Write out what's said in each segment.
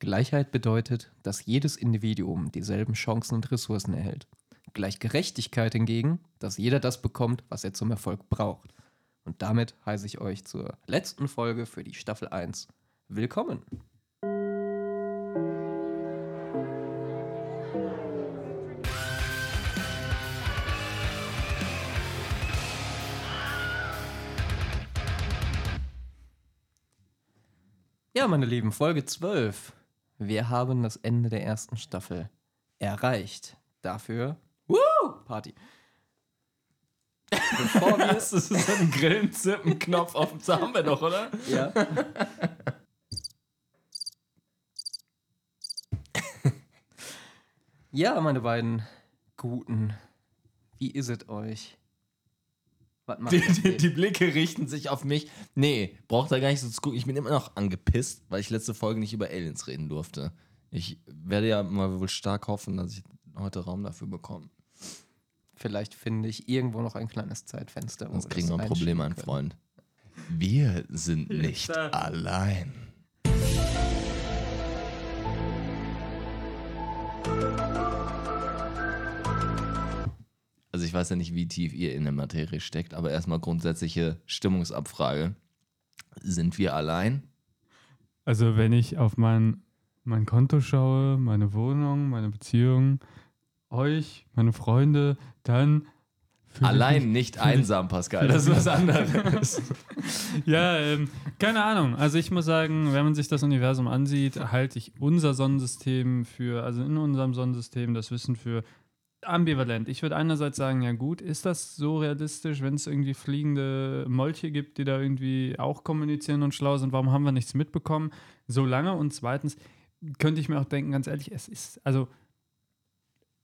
Gleichheit bedeutet, dass jedes Individuum dieselben Chancen und Ressourcen erhält. Gleichgerechtigkeit hingegen, dass jeder das bekommt, was er zum Erfolg braucht. Und damit heiße ich euch zur letzten Folge für die Staffel 1 willkommen. Ja, meine Lieben, Folge 12. Wir haben das Ende der ersten Staffel erreicht. Dafür, Woo! Party. Bevor wir. das ist so ein Grillenzippen-Knopf auf dem haben wir doch, oder? Ja. ja, meine beiden Guten. Wie ist es euch? Die, die, die, Blicke richten sich auf mich. Nee, braucht da gar nicht so zu gucken. Ich bin immer noch angepisst, weil ich letzte Folge nicht über Aliens reden durfte. Ich werde ja mal wohl stark hoffen, dass ich heute Raum dafür bekomme. Vielleicht finde ich irgendwo noch ein kleines Zeitfenster. Sonst kriegen wir ein Problem, mein Freund. Wir sind nicht allein. Also ich weiß ja nicht, wie tief ihr in der Materie steckt, aber erstmal grundsätzliche Stimmungsabfrage. Sind wir allein? Also wenn ich auf mein, mein Konto schaue, meine Wohnung, meine Beziehung, euch, meine Freunde, dann Allein nicht einsam, Pascal, das ist was anderes. ja, ähm, keine Ahnung. Also ich muss sagen, wenn man sich das Universum ansieht, halte ich unser Sonnensystem für, also in unserem Sonnensystem das Wissen für ambivalent. Ich würde einerseits sagen, ja gut, ist das so realistisch, wenn es irgendwie fliegende Molche gibt, die da irgendwie auch kommunizieren und schlau sind, warum haben wir nichts mitbekommen? So lange. Und zweitens könnte ich mir auch denken, ganz ehrlich, es ist, also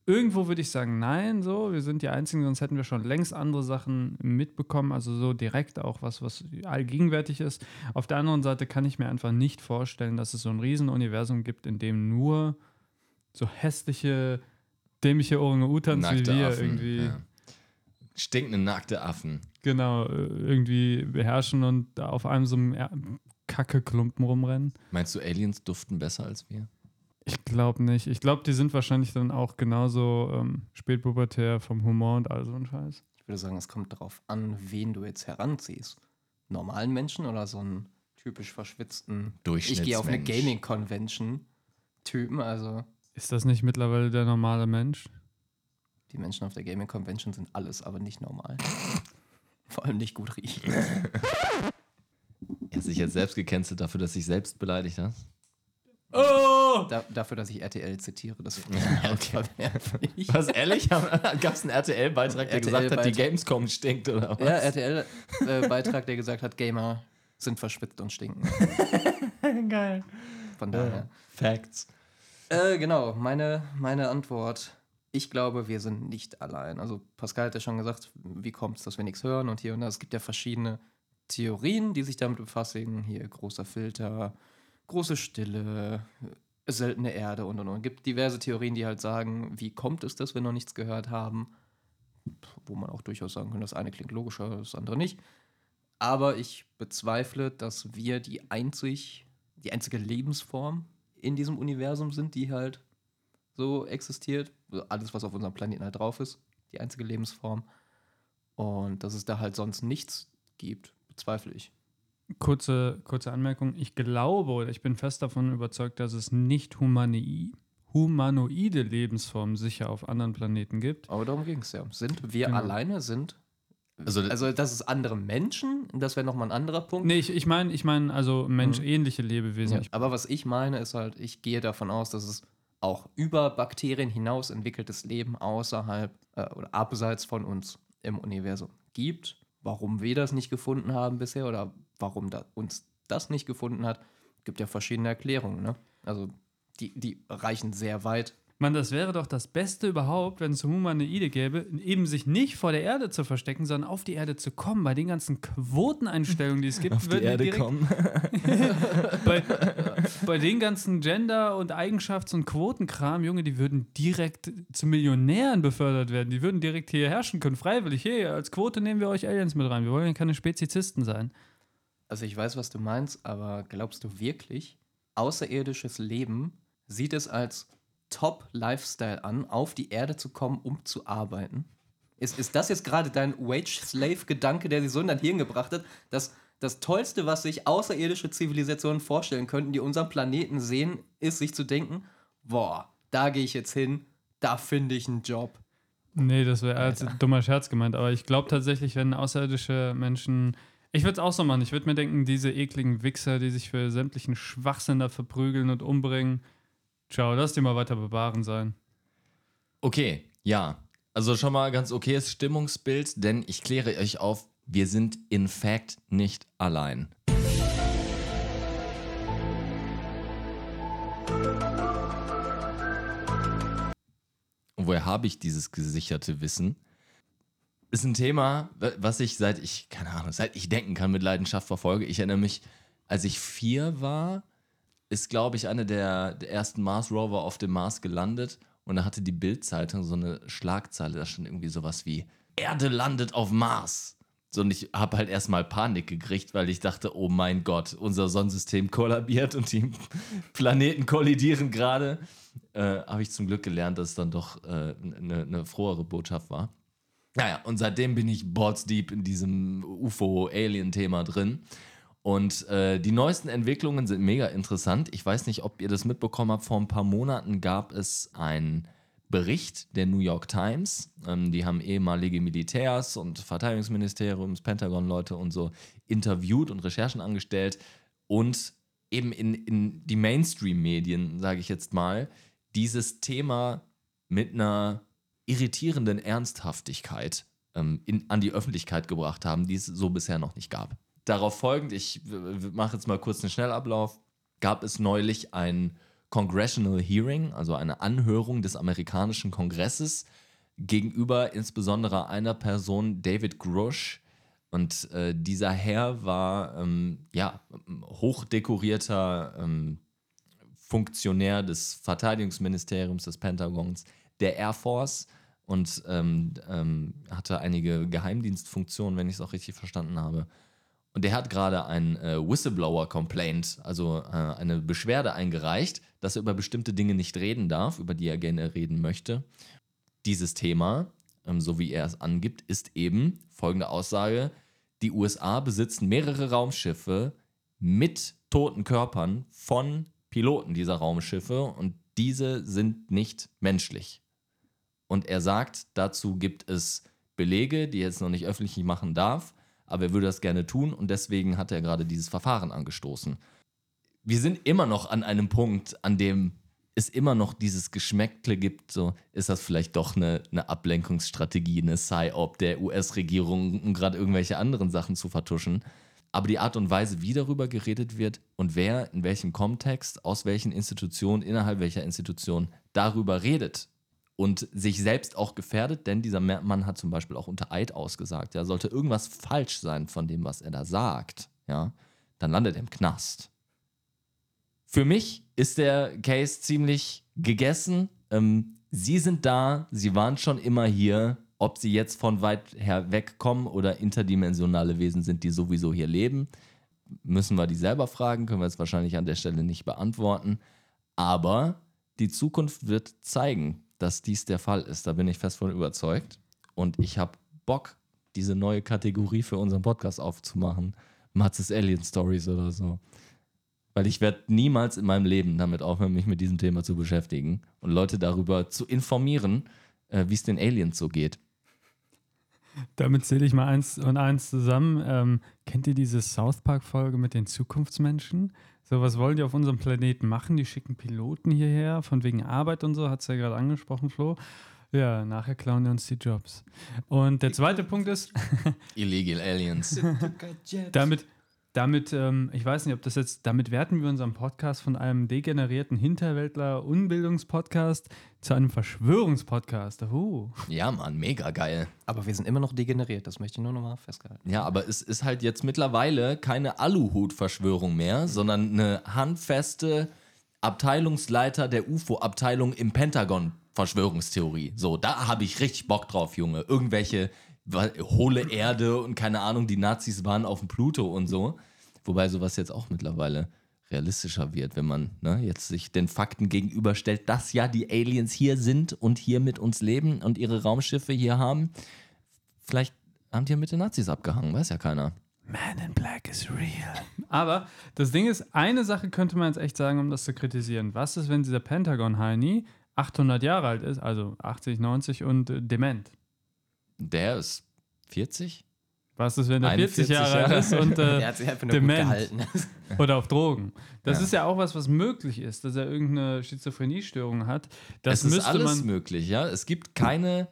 irgendwo würde ich sagen, nein, so, wir sind die Einzigen, sonst hätten wir schon längst andere Sachen mitbekommen, also so direkt auch was, was allgegenwärtig ist. Auf der anderen Seite kann ich mir einfach nicht vorstellen, dass es so ein Riesenuniversum gibt, in dem nur so hässliche dämliche Orang-Utans wie wir Affen, irgendwie. Ja. Stinkende nackte Affen. Genau, äh, irgendwie beherrschen und auf einem so einem Kacke-Klumpen rumrennen. Meinst du, Aliens duften besser als wir? Ich glaube nicht. Ich glaube, die sind wahrscheinlich dann auch genauso ähm, spätpubertär vom Humor und all so ein Scheiß. Ich würde sagen, es kommt darauf an, wen du jetzt heranziehst. Normalen Menschen oder so einen typisch verschwitzten Ich gehe auf eine Gaming-Convention-Typen, also ist das nicht mittlerweile der normale Mensch? Die Menschen auf der Gaming Convention sind alles, aber nicht normal. Vor allem nicht gut riechen. Er hat sich jetzt selbst gecancelt dafür, dass sich selbst beleidigt hast. Oh! Da, dafür, dass ich RTL zitiere, das okay. Was, ehrlich? Gab es einen RTL-Beitrag, der RTL gesagt hat, die Gamescom stinkt, oder was? Ja, RTL-Beitrag, der gesagt hat, Gamer sind verschwitzt und stinken. Geil. Von daher. Facts. Äh, genau, meine, meine Antwort. Ich glaube, wir sind nicht allein. Also Pascal hat ja schon gesagt, wie kommt es, dass wir nichts hören und hier und da. Es gibt ja verschiedene Theorien, die sich damit befassen. Hier großer Filter, große Stille, seltene Erde und und und. Es gibt diverse Theorien, die halt sagen, wie kommt es, dass wir noch nichts gehört haben. Wo man auch durchaus sagen kann, das eine klingt logischer, das andere nicht. Aber ich bezweifle, dass wir die einzig, die einzige Lebensform in diesem Universum sind, die halt so existiert. Alles, was auf unserem Planeten halt drauf ist, die einzige Lebensform. Und dass es da halt sonst nichts gibt, bezweifle ich. Kurze, kurze Anmerkung. Ich glaube oder ich bin fest davon überzeugt, dass es nicht humani humanoide Lebensformen sicher auf anderen Planeten gibt. Aber darum ging es ja. Sind wir genau. alleine? Sind also, also das ist andere Menschen, das wäre nochmal ein anderer Punkt. Nee, ich, ich meine, ich mein, also menschähnliche mhm. Lebewesen. Ja, aber was ich meine, ist halt, ich gehe davon aus, dass es auch über Bakterien hinaus entwickeltes Leben außerhalb äh, oder abseits von uns im Universum gibt. Warum wir das nicht gefunden haben bisher oder warum da uns das nicht gefunden hat, gibt ja verschiedene Erklärungen. Ne? Also die, die reichen sehr weit man, das wäre doch das Beste überhaupt, wenn es Humanoide gäbe, eben sich nicht vor der Erde zu verstecken, sondern auf die Erde zu kommen. Bei den ganzen Quoteneinstellungen, die es gibt, auf die Erde direkt, kommen. bei, bei den ganzen Gender- und Eigenschafts- und Quotenkram, Junge, die würden direkt zu Millionären befördert werden. Die würden direkt hier herrschen können, freiwillig. Hey, als Quote nehmen wir euch Aliens mit rein. Wir wollen ja keine Spezizisten sein. Also ich weiß, was du meinst, aber glaubst du wirklich, außerirdisches Leben sieht es als Top-Lifestyle an, auf die Erde zu kommen, um zu arbeiten. Ist, ist das jetzt gerade dein Wage-Slave-Gedanke, der sich so in dein Hirn gebracht hat, dass das Tollste, was sich außerirdische Zivilisationen vorstellen könnten, die unseren Planeten sehen, ist, sich zu denken, boah, da gehe ich jetzt hin, da finde ich einen Job. Nee, das wäre als dummer Scherz gemeint. Aber ich glaube tatsächlich, wenn außerirdische Menschen. Ich würde es auch so machen. Ich würde mir denken, diese ekligen Wichser, die sich für sämtlichen Schwachsinn da verprügeln und umbringen, ciao, lass die mal weiter bewahren sein. Okay, ja. Also schon mal ganz okayes Stimmungsbild, denn ich kläre euch auf, wir sind in fact nicht allein. Und woher habe ich dieses gesicherte Wissen? Ist ein Thema, was ich seit ich, keine Ahnung, seit ich denken kann, mit Leidenschaft verfolge. Ich erinnere mich, als ich vier war, ist, glaube ich, einer der, der ersten Mars-Rover auf dem Mars gelandet. Und da hatte die Bild-Zeitung so eine Schlagzeile, da stand irgendwie sowas wie Erde landet auf Mars. So, und ich habe halt erstmal Panik gekriegt, weil ich dachte, oh mein Gott, unser Sonnensystem kollabiert und die Planeten kollidieren gerade. Äh, habe ich zum Glück gelernt, dass es dann doch eine äh, ne frohere Botschaft war. Naja, und seitdem bin ich balls deep in diesem UFO-Alien-Thema drin. Und äh, die neuesten Entwicklungen sind mega interessant. Ich weiß nicht, ob ihr das mitbekommen habt. Vor ein paar Monaten gab es einen Bericht der New York Times. Ähm, die haben ehemalige Militärs und Verteidigungsministeriums, Pentagon-Leute und so interviewt und Recherchen angestellt und eben in, in die Mainstream-Medien, sage ich jetzt mal, dieses Thema mit einer irritierenden Ernsthaftigkeit ähm, in, an die Öffentlichkeit gebracht haben, die es so bisher noch nicht gab. Darauf folgend, ich mache jetzt mal kurz einen Schnellablauf, gab es neulich ein Congressional Hearing, also eine Anhörung des amerikanischen Kongresses gegenüber insbesondere einer Person, David Grush. Und äh, dieser Herr war ähm, ja, hochdekorierter ähm, Funktionär des Verteidigungsministeriums, des Pentagons, der Air Force und ähm, ähm hatte einige Geheimdienstfunktionen, wenn ich es auch richtig verstanden habe. Und der hat gerade ein äh, Whistleblower-Complaint, also äh, eine Beschwerde eingereicht, dass er über bestimmte Dinge nicht reden darf, über die er gerne reden möchte. Dieses Thema, ähm, so wie er es angibt, ist eben folgende Aussage: Die USA besitzen mehrere Raumschiffe mit toten Körpern von Piloten dieser Raumschiffe und diese sind nicht menschlich. Und er sagt, dazu gibt es Belege, die er jetzt noch nicht öffentlich machen darf aber er würde das gerne tun und deswegen hat er gerade dieses Verfahren angestoßen. Wir sind immer noch an einem Punkt, an dem es immer noch dieses Geschmäckle gibt, so ist das vielleicht doch eine, eine Ablenkungsstrategie, eine Psy-Op der US-Regierung, um gerade irgendwelche anderen Sachen zu vertuschen. Aber die Art und Weise, wie darüber geredet wird und wer in welchem Kontext, aus welchen Institutionen, innerhalb welcher Institution darüber redet, und sich selbst auch gefährdet, denn dieser Mann hat zum Beispiel auch unter Eid ausgesagt, ja, sollte irgendwas falsch sein von dem, was er da sagt, ja, dann landet er im Knast. Für mich ist der Case ziemlich gegessen. Ähm, sie sind da, sie waren schon immer hier. Ob sie jetzt von weit her wegkommen oder interdimensionale Wesen sind, die sowieso hier leben, müssen wir die selber fragen, können wir jetzt wahrscheinlich an der Stelle nicht beantworten. Aber die Zukunft wird zeigen, dass dies der Fall ist. Da bin ich fest von überzeugt. Und ich habe Bock, diese neue Kategorie für unseren Podcast aufzumachen. Matzes Alien Stories oder so. Weil ich werde niemals in meinem Leben damit aufhören, mich mit diesem Thema zu beschäftigen und Leute darüber zu informieren, äh, wie es den Aliens so geht. Damit zähle ich mal eins und eins zusammen. Ähm, kennt ihr diese South Park-Folge mit den Zukunftsmenschen? So, was wollen die auf unserem Planeten machen? Die schicken Piloten hierher, von wegen Arbeit und so, hat es ja gerade angesprochen, Flo. Ja, nachher klauen die uns die Jobs. Und der zweite Punkt ist. Illegal Aliens. damit, damit, ähm, ich weiß nicht, ob das jetzt, damit werten wir unseren Podcast von einem degenerierten Hinterwäldler-Unbildungspodcast zu einem Verschwörungspodcast. Uh. Ja, Mann, mega geil. Aber wir sind immer noch degeneriert, das möchte ich nur nochmal festhalten. Ja, aber es ist halt jetzt mittlerweile keine Aluhut-Verschwörung mehr, sondern eine handfeste Abteilungsleiter der UFO-Abteilung im Pentagon. Verschwörungstheorie. So, da habe ich richtig Bock drauf, Junge. Irgendwelche hohle Erde und keine Ahnung, die Nazis waren auf dem Pluto und so. Wobei sowas jetzt auch mittlerweile realistischer wird, wenn man ne, jetzt sich den Fakten gegenüberstellt, dass ja die Aliens hier sind und hier mit uns leben und ihre Raumschiffe hier haben. Vielleicht haben die ja mit den Nazis abgehangen, weiß ja keiner. Man in Black is real. Aber das Ding ist, eine Sache könnte man jetzt echt sagen, um das zu kritisieren. Was ist, wenn dieser Pentagon-Heini 800 Jahre alt ist, also 80, 90 und äh, dement? Der ist 40? Was ist, wenn er 41 40 Jahre alt Jahre. ist und äh, Der hat sich einfach nur dement. oder auf Drogen? Das Ja. ist ja auch was, was möglich ist, dass er irgendeine Schizophreniestörung hat. Das es ist müsste alles man. möglich, ja. Es gibt keine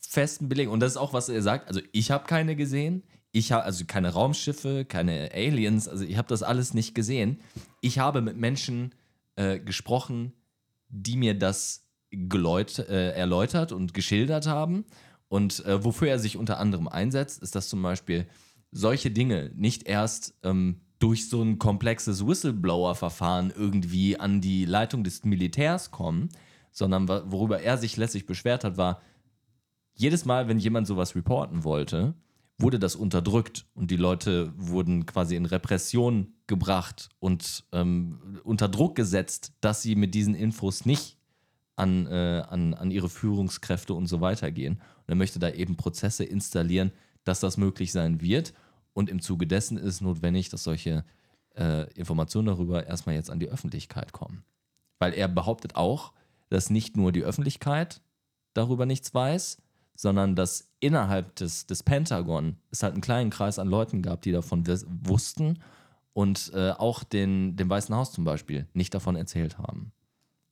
festen Belege. Und das ist auch, was er sagt. Also ich habe keine gesehen. Ich habe also keine Raumschiffe, keine Aliens. Also ich habe das alles nicht gesehen. Ich habe mit Menschen äh, gesprochen, die mir das geläut, äh, erläutert und geschildert haben. Und äh, wofür er sich unter anderem einsetzt, ist, dass zum Beispiel solche Dinge nicht erst ähm, durch so ein komplexes Whistleblower-Verfahren irgendwie an die Leitung des Militärs kommen, sondern worüber er sich letztlich beschwert hat, war, jedes Mal, wenn jemand sowas reporten wollte, wurde das unterdrückt und die Leute wurden quasi in Repression gebracht und ähm, unter Druck gesetzt, dass sie mit diesen Infos nicht an, äh, an, an ihre Führungskräfte und so weiter gehen. Und er möchte da eben Prozesse installieren, dass das möglich sein wird. Und im Zuge dessen ist es notwendig, dass solche äh, Informationen darüber erstmal jetzt an die Öffentlichkeit kommen. Weil er behauptet auch, dass nicht nur die Öffentlichkeit darüber nichts weiß, sondern dass innerhalb des, des Pentagon es halt einen kleinen Kreis an Leuten gab, die davon wussten und äh, auch den, dem Weißen Haus zum Beispiel nicht davon erzählt haben.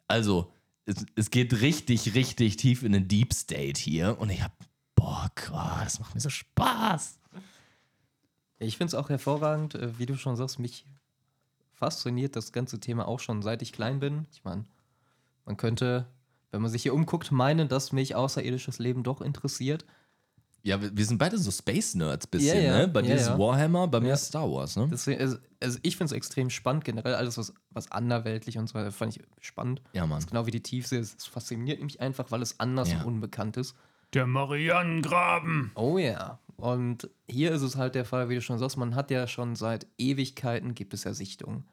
Also, es, es geht richtig, richtig tief in den Deep State hier und ich hab, boah, krass, das macht mir so Spaß. Ich finde es auch hervorragend, äh, wie du schon sagst, mich fasziniert das ganze Thema auch schon seit ich klein bin. Ich meine, man könnte, wenn man sich hier umguckt, meinen, dass mich außerirdisches Leben doch interessiert. Ja, wir, wir sind beide so Space-Nerds bisschen, Ja, ja, ne? Bei dir ist. Warhammer, bei mir Ja. ist Star Wars, ne? Deswegen, also, also ich finde es extrem spannend, generell alles, was, was anderweltlich und so weiter, fand ich spannend. Ja, Mann. Genau wie die Tiefsee, es es fasziniert mich einfach, weil es anders Ja. und unbekannt ist. Der Marianengraben. Oh ja. Und hier ist es halt der Fall, wie du schon sagst, man hat ja schon seit Ewigkeiten gibt es ja Sichtungen.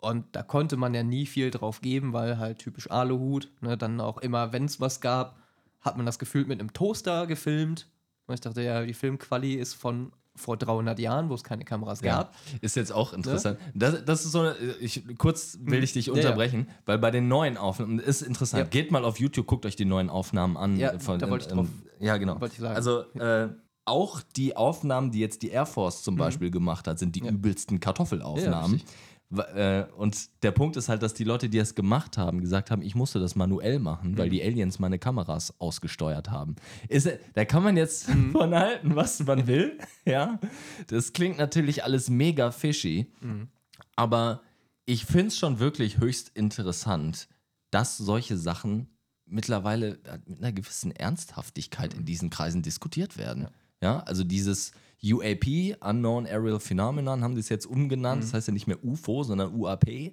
Und da konnte man ja nie viel drauf geben, weil halt typisch Aluhut, ne, dann auch immer, wenn es was gab, hat man das gefühlt mit einem Toaster gefilmt. Und ich dachte, ja, die Filmquali ist von vor 300 Jahren, wo es keine Kameras Ja, gab. ist jetzt auch interessant. Das, das ist so eine, ich, kurz will ich dich Ja, ja. unterbrechen, weil bei den neuen Aufnahmen, ist interessant, Ja. geht mal auf YouTube, guckt euch die neuen Aufnahmen an. Ja, äh, von, da wollte ich ähm, drauf- Ja, genau. Also äh, auch die Aufnahmen, die jetzt die Air Force zum Beispiel gemacht hat, sind die Mhm. Ja. übelsten Kartoffelaufnahmen. Äh, und der Punkt ist halt, dass die Leute, die das gemacht haben, gesagt haben, ich musste das manuell machen, Mhm. weil die Aliens meine Kameras ausgesteuert haben. Ist, äh, da kann man jetzt Mhm. von halten, was man will. ja, das klingt natürlich alles mega fishy, Mhm. aber ich finde es schon wirklich höchst interessant, dass solche Sachen mittlerweile äh, mit einer gewissen Ernsthaftigkeit in diesen Kreisen diskutiert werden. Ja, also dieses UAP, Unknown Aerial Phenomenon, haben die es jetzt umgenannt. Das heißt ja nicht mehr UFO, sondern UAP.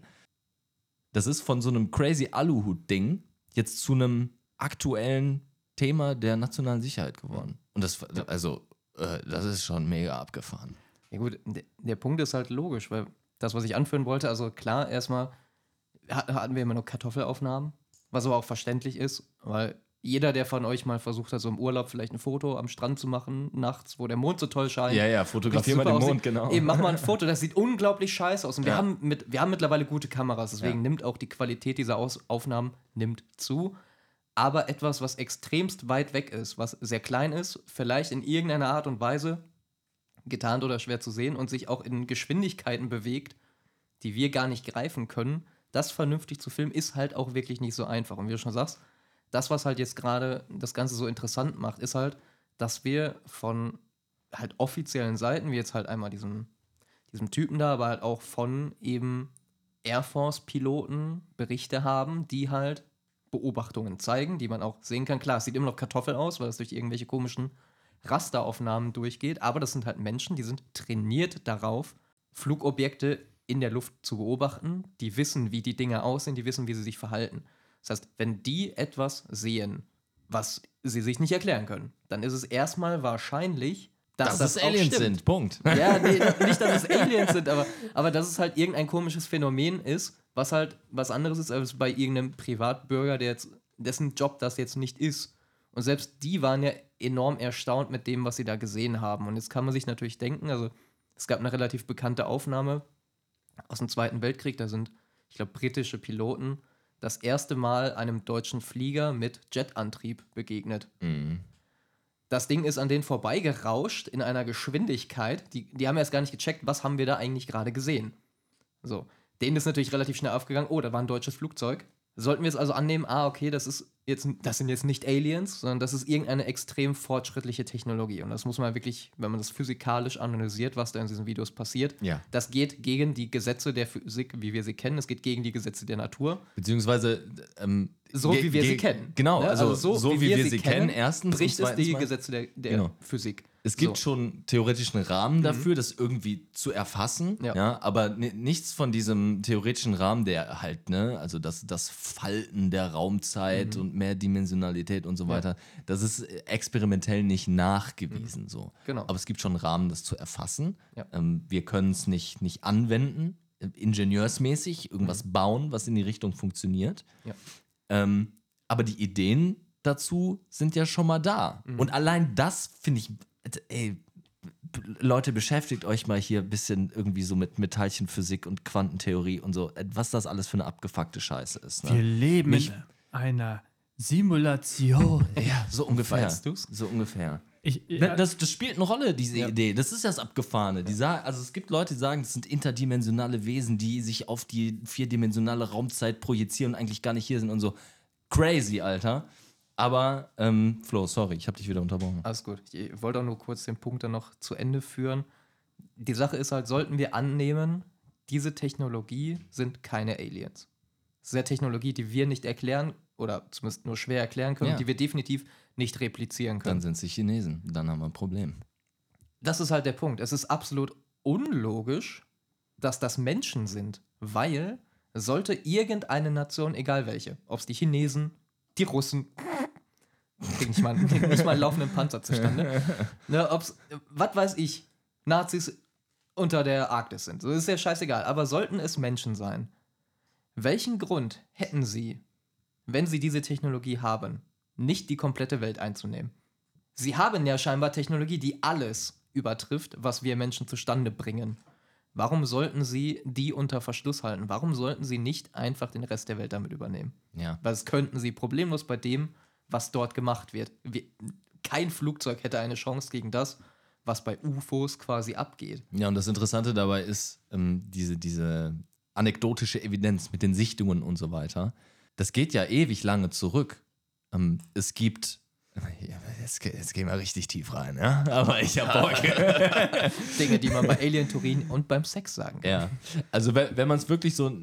Das ist von so einem crazy Aluhut-Ding jetzt zu einem aktuellen Thema der nationalen Sicherheit geworden. Und das, also, äh, das ist schon mega abgefahren. Ja gut, der, der Punkt ist halt logisch, weil das, was ich anführen wollte, also klar, erstmal hat- hatten wir immer nur Kartoffelaufnahmen, was aber auch verständlich ist, weil jeder, der von euch mal versucht hat, so im Urlaub vielleicht ein Foto am Strand zu machen, nachts, wo der Mond so toll scheint. Ja, ja, richtig fotografier mal den Mond, aussieht, genau. Eben, mach mal ein Foto, das sieht unglaublich scheiße aus. Und wir, Ja. haben, mit, wir haben mittlerweile gute Kameras, deswegen Ja. nimmt auch die Qualität dieser Aus Aufnahmen nimmt zu. Aber etwas, was extremst weit weg ist, was sehr klein ist, vielleicht in irgendeiner Art und Weise getarnt oder schwer zu sehen und sich auch in Geschwindigkeiten bewegt, die wir gar nicht greifen können, das vernünftig zu filmen, ist halt auch wirklich nicht so einfach. Und wie du schon sagst, das, was halt jetzt gerade das Ganze so interessant macht, ist halt, dass wir von halt offiziellen Seiten, wie jetzt halt einmal diesem, diesem Typen da, aber halt auch von eben Air Force-Piloten Berichte haben, die halt Beobachtungen zeigen, die man auch sehen kann. Klar, es sieht immer noch Kartoffel aus, weil es durch irgendwelche komischen Rasteraufnahmen durchgeht, aber das sind halt Menschen, die sind trainiert darauf, Flugobjekte in der Luft zu beobachten, die wissen, wie die Dinge aussehen, die wissen, wie sie sich verhalten. Das heißt, wenn die etwas sehen, was sie sich nicht erklären können, dann ist es erstmal wahrscheinlich, dass Dass das, es Aliens stimmt. sind, Punkt. Ja, nee, nicht, dass es Aliens sind, aber, aber dass es halt irgendein komisches Phänomen ist, was halt was anderes ist als bei irgendeinem Privatbürger, der jetzt, dessen Job das jetzt nicht ist. Und selbst die waren ja enorm erstaunt mit dem, was sie da gesehen haben. Und jetzt kann man sich natürlich denken, also es gab eine relativ bekannte Aufnahme aus dem Zweiten Weltkrieg, da sind, ich glaube, britische Piloten das erste Mal einem deutschen Flieger mit Jetantrieb begegnet. Mhm. Das Ding ist an denen vorbeigerauscht in einer Geschwindigkeit. Die, die haben erst gar nicht gecheckt, was haben wir da eigentlich gerade gesehen. So. Denen ist natürlich relativ schnell aufgegangen, oh, da war ein deutsches Flugzeug. Sollten wir jetzt also annehmen, ah, okay, das ist jetzt, das sind jetzt nicht Aliens, sondern das ist irgendeine extrem fortschrittliche Technologie. Und das muss man wirklich, wenn man das physikalisch analysiert, was da in diesen Videos passiert, Ja. das geht gegen die Gesetze der Physik, wie wir sie kennen. Es geht gegen die Gesetze der Natur. Beziehungsweise ähm, So wie wir sie kennen. Genau, Ne? also, so, wie, wir, sie kennen, erstens. bricht es die Gesetze der, der Genau. Physik. Es gibt So. Mhm. schon theoretischen Rahmen dafür, das irgendwie zu erfassen, ja. Ja. aber ni- nichts von diesem theoretischen Rahmen, der halt, ne, also das, das Falten der Raumzeit und Mehrdimensionalität und so weiter, das ist experimentell nicht nachgewiesen so. Genau. Aber es gibt schon einen Rahmen, das zu erfassen. Ja. Ähm, wir können es nicht, nicht anwenden, äh, ingenieursmäßig, irgendwas bauen, was in die Richtung funktioniert. Ja. Ähm, aber die Ideen dazu sind ja schon mal da. Und allein das finde ich, ey, Leute, beschäftigt euch mal hier ein bisschen irgendwie so mit, mit Teilchenphysik und Quantentheorie und so, äh, was das alles für eine abgefuckte Scheiße ist. Wir Ne? leben Mich- in einer Simulation. Ja, so ungefähr. Meinst du's? So ungefähr. Ich, Ne, Das, das spielt eine Rolle, diese Ja. Idee. Das ist das Abgefahrene. Die sagen, also es gibt Leute, die sagen, das sind interdimensionale Wesen, die sich auf die vierdimensionale Raumzeit projizieren und eigentlich gar nicht hier sind und so. Crazy, Alter. Aber, ähm, Flo, sorry, ich habe dich wieder unterbrochen. Alles gut. Ich wollte auch nur kurz den Punkt dann noch zu Ende führen. Die Sache ist halt, sollten wir annehmen, diese Technologie sind keine Aliens. Das ist eine Technologie, die wir nicht erklären oder zumindest nur schwer erklären können, Ja. die wir definitiv nicht replizieren können. Dann sind sie Chinesen. Dann haben wir ein Problem. das ist halt der Punkt. Es ist absolut unlogisch, dass das Menschen sind, weil sollte irgendeine Nation, egal welche, ob es die Chinesen, die Russen, kriegen nicht mal, kriegen nicht mal einen laufenden Panzer zustande, ne, ob's, was weiß ich, Nazis unter der Arktis sind. So ist ja scheißegal. Aber sollten es Menschen sein, welchen Grund hätten sie, wenn sie diese Technologie haben, nicht die komplette Welt einzunehmen? Sie haben ja scheinbar Technologie, die alles übertrifft, was wir Menschen zustande bringen. Warum sollten sie die unter Verschluss halten? Warum sollten sie nicht einfach den Rest der Welt damit übernehmen? Ja. Weil das könnten sie problemlos bei dem, was dort gemacht wird. Wir, kein Flugzeug hätte eine Chance gegen das, was bei UFOs quasi abgeht. Ja, und das Interessante dabei ist, ähm, diese, diese anekdotische Evidenz mit den Sichtungen und so weiter. Das geht ja ewig lange zurück. Ähm, es gibt. Jetzt, jetzt gehen wir richtig tief rein, ja? Aber ich habe Bock. Dinge, die man bei Alien Turin und beim Sex sagen kann. Ja, also wenn, wenn man es wirklich so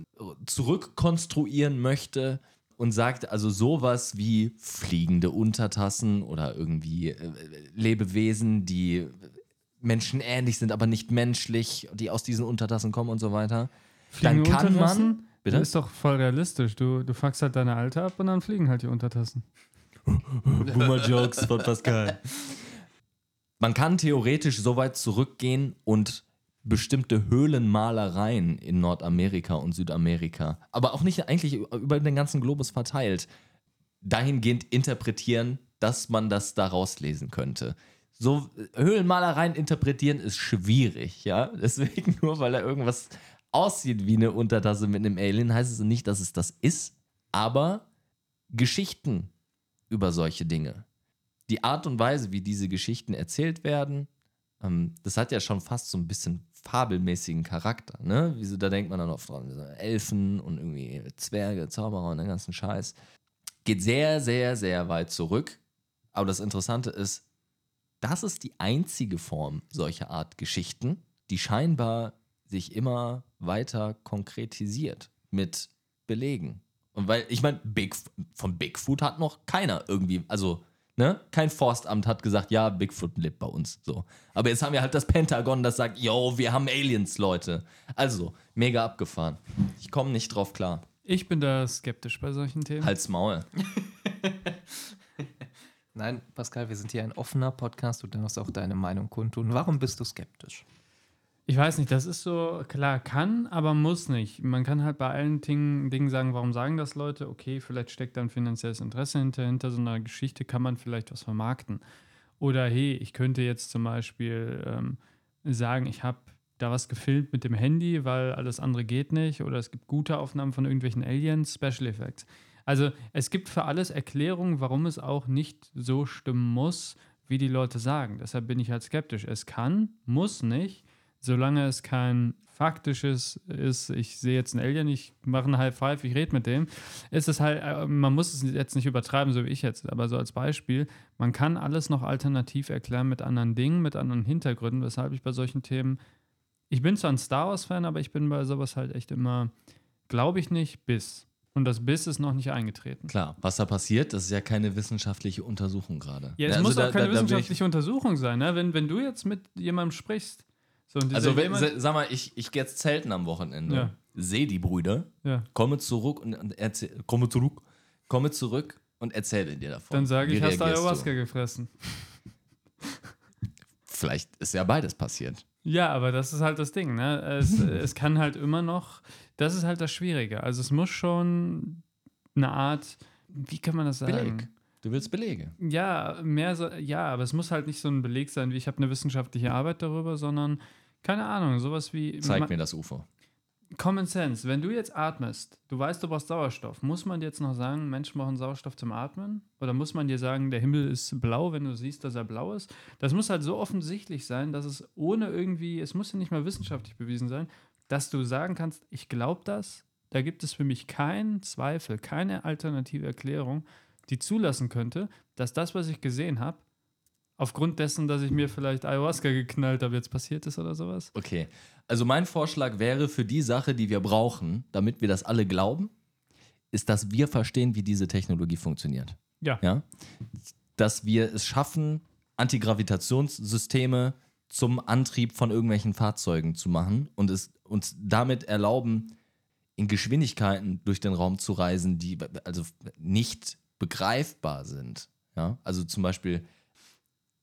zurückkonstruieren möchte und sagt, also sowas wie fliegende Untertassen oder irgendwie äh, Lebewesen, die menschenähnlich sind, aber nicht menschlich, die aus diesen Untertassen kommen und so weiter, dann Fliegen kann man... Bitte? Das ist doch voll realistisch. Du, du fuckst halt deine Alte ab und dann fliegen halt die Untertassen. Boomer-Jokes von Pascal. Man kann theoretisch so weit zurückgehen und bestimmte Höhlenmalereien in Nordamerika und Südamerika, aber auch nicht eigentlich über den ganzen Globus verteilt, dahingehend interpretieren, dass man das daraus lesen könnte. So Höhlenmalereien interpretieren ist schwierig, ja. Deswegen nur, weil da irgendwas aussieht wie eine Untertasse mit einem Alien, heißt es nicht, dass es das ist, aber Geschichten über solche Dinge. Die Art und Weise, wie diese Geschichten erzählt werden, ähm, das hat ja schon fast so ein bisschen fabelmäßigen Charakter. Ne? Wieso, da denkt man dann oft dran, Elfen und irgendwie Zwerge, Zauberer und den ganzen Scheiß. Geht sehr, sehr, sehr weit zurück. Aber das Interessante ist, das ist die einzige Form solcher Art Geschichten, die scheinbar sich immer weiter konkretisiert mit Belegen. Und weil, ich meine, Big, von Bigfoot hat noch keiner irgendwie, also, ne, kein Forstamt hat gesagt, ja, Bigfoot lebt bei uns, so. Aber jetzt haben wir halt das Pentagon, das sagt, yo, wir haben Aliens, Leute. Also, mega abgefahren. Ich komme nicht drauf klar. Ich bin da skeptisch bei solchen Themen. Halt's Maul. Nein, Pascal, wir sind hier ein offener Podcast. Du darfst auch deine Meinung kundtun. Warum bist du skeptisch? Ich weiß nicht, das ist so, klar, kann, aber muss nicht. Man kann halt bei allen Dingen, Dingen sagen, warum sagen das Leute? Okay, vielleicht steckt da ein finanzielles Interesse hinter. Hinter so einer Geschichte kann man vielleicht was vermarkten. Oder hey, ich könnte jetzt zum Beispiel ähm, sagen, ich habe da was gefilmt mit dem Handy, weil alles andere geht nicht. Oder es gibt gute Aufnahmen von irgendwelchen Aliens, Special Effects. Also es gibt für alles Erklärungen, warum es auch nicht so stimmen muss, wie die Leute sagen. Deshalb bin ich halt skeptisch. Es kann, muss nicht, solange es kein faktisches ist, ich sehe jetzt einen Alien, ich mache einen High Five, ich rede mit dem, ist es halt, äh, man muss es jetzt nicht übertreiben, so wie ich jetzt, aber so als Beispiel, man kann alles noch alternativ erklären mit anderen Dingen, mit anderen Hintergründen, weshalb ich bei solchen Themen, ich bin zwar ein Star Wars-Fan, aber ich bin bei sowas halt echt immer, glaube ich nicht, bis. Und das Biss ist noch nicht eingetreten. Klar, was da passiert, das ist ja keine wissenschaftliche Untersuchung gerade. Ja, es also muss da, auch keine da, da bin wissenschaftliche Untersuchung sein. Ne? Wenn, wenn du jetzt mit jemandem sprichst, so also, wenn, sag mal, ich, ich gehe jetzt zelten am Wochenende, Ja. sehe die Brüder, ja, komme zurück und, und erzähl, komme zurück, komme zurück und erzähle dir davon. dann sage ich, hast du Ayahuasca gefressen. Vielleicht ist ja beides passiert. Ja, aber das ist halt das Ding, ne? Es, es kann halt immer noch, das ist halt das Schwierige. Also es muss schon eine Art, wie kann man das sagen? Beleg. Du willst Belege. Ja, mehr so, ja, aber es muss halt nicht so ein Beleg sein, wie ich habe eine wissenschaftliche Arbeit darüber, sondern keine Ahnung, sowas wie Zeig mir das UFO. Common Sense. Wenn du jetzt atmest, du weißt, du brauchst Sauerstoff, muss man dir jetzt noch sagen, Menschen brauchen Sauerstoff zum Atmen? Oder muss man dir sagen, der Himmel ist blau, wenn du siehst, dass er blau ist? Das muss halt so offensichtlich sein, dass es ohne irgendwie, es muss ja nicht mal wissenschaftlich bewiesen sein, dass du sagen kannst, ich glaube das, da gibt es für mich keinen Zweifel, keine alternative Erklärung, die zulassen könnte, dass das, was ich gesehen habe, aufgrund dessen, dass ich mir vielleicht Ayahuasca geknallt habe, jetzt passiert ist oder sowas. Okay. Also mein Vorschlag wäre für die Sache, die wir brauchen, damit wir das alle glauben, ist, dass wir verstehen, wie diese Technologie funktioniert. Ja. Ja? Dass wir es schaffen, Antigravitationssysteme zum Antrieb von irgendwelchen Fahrzeugen zu machen und es uns damit erlauben, in Geschwindigkeiten durch den Raum zu reisen, die also nicht begreifbar sind. Ja? Also zum Beispiel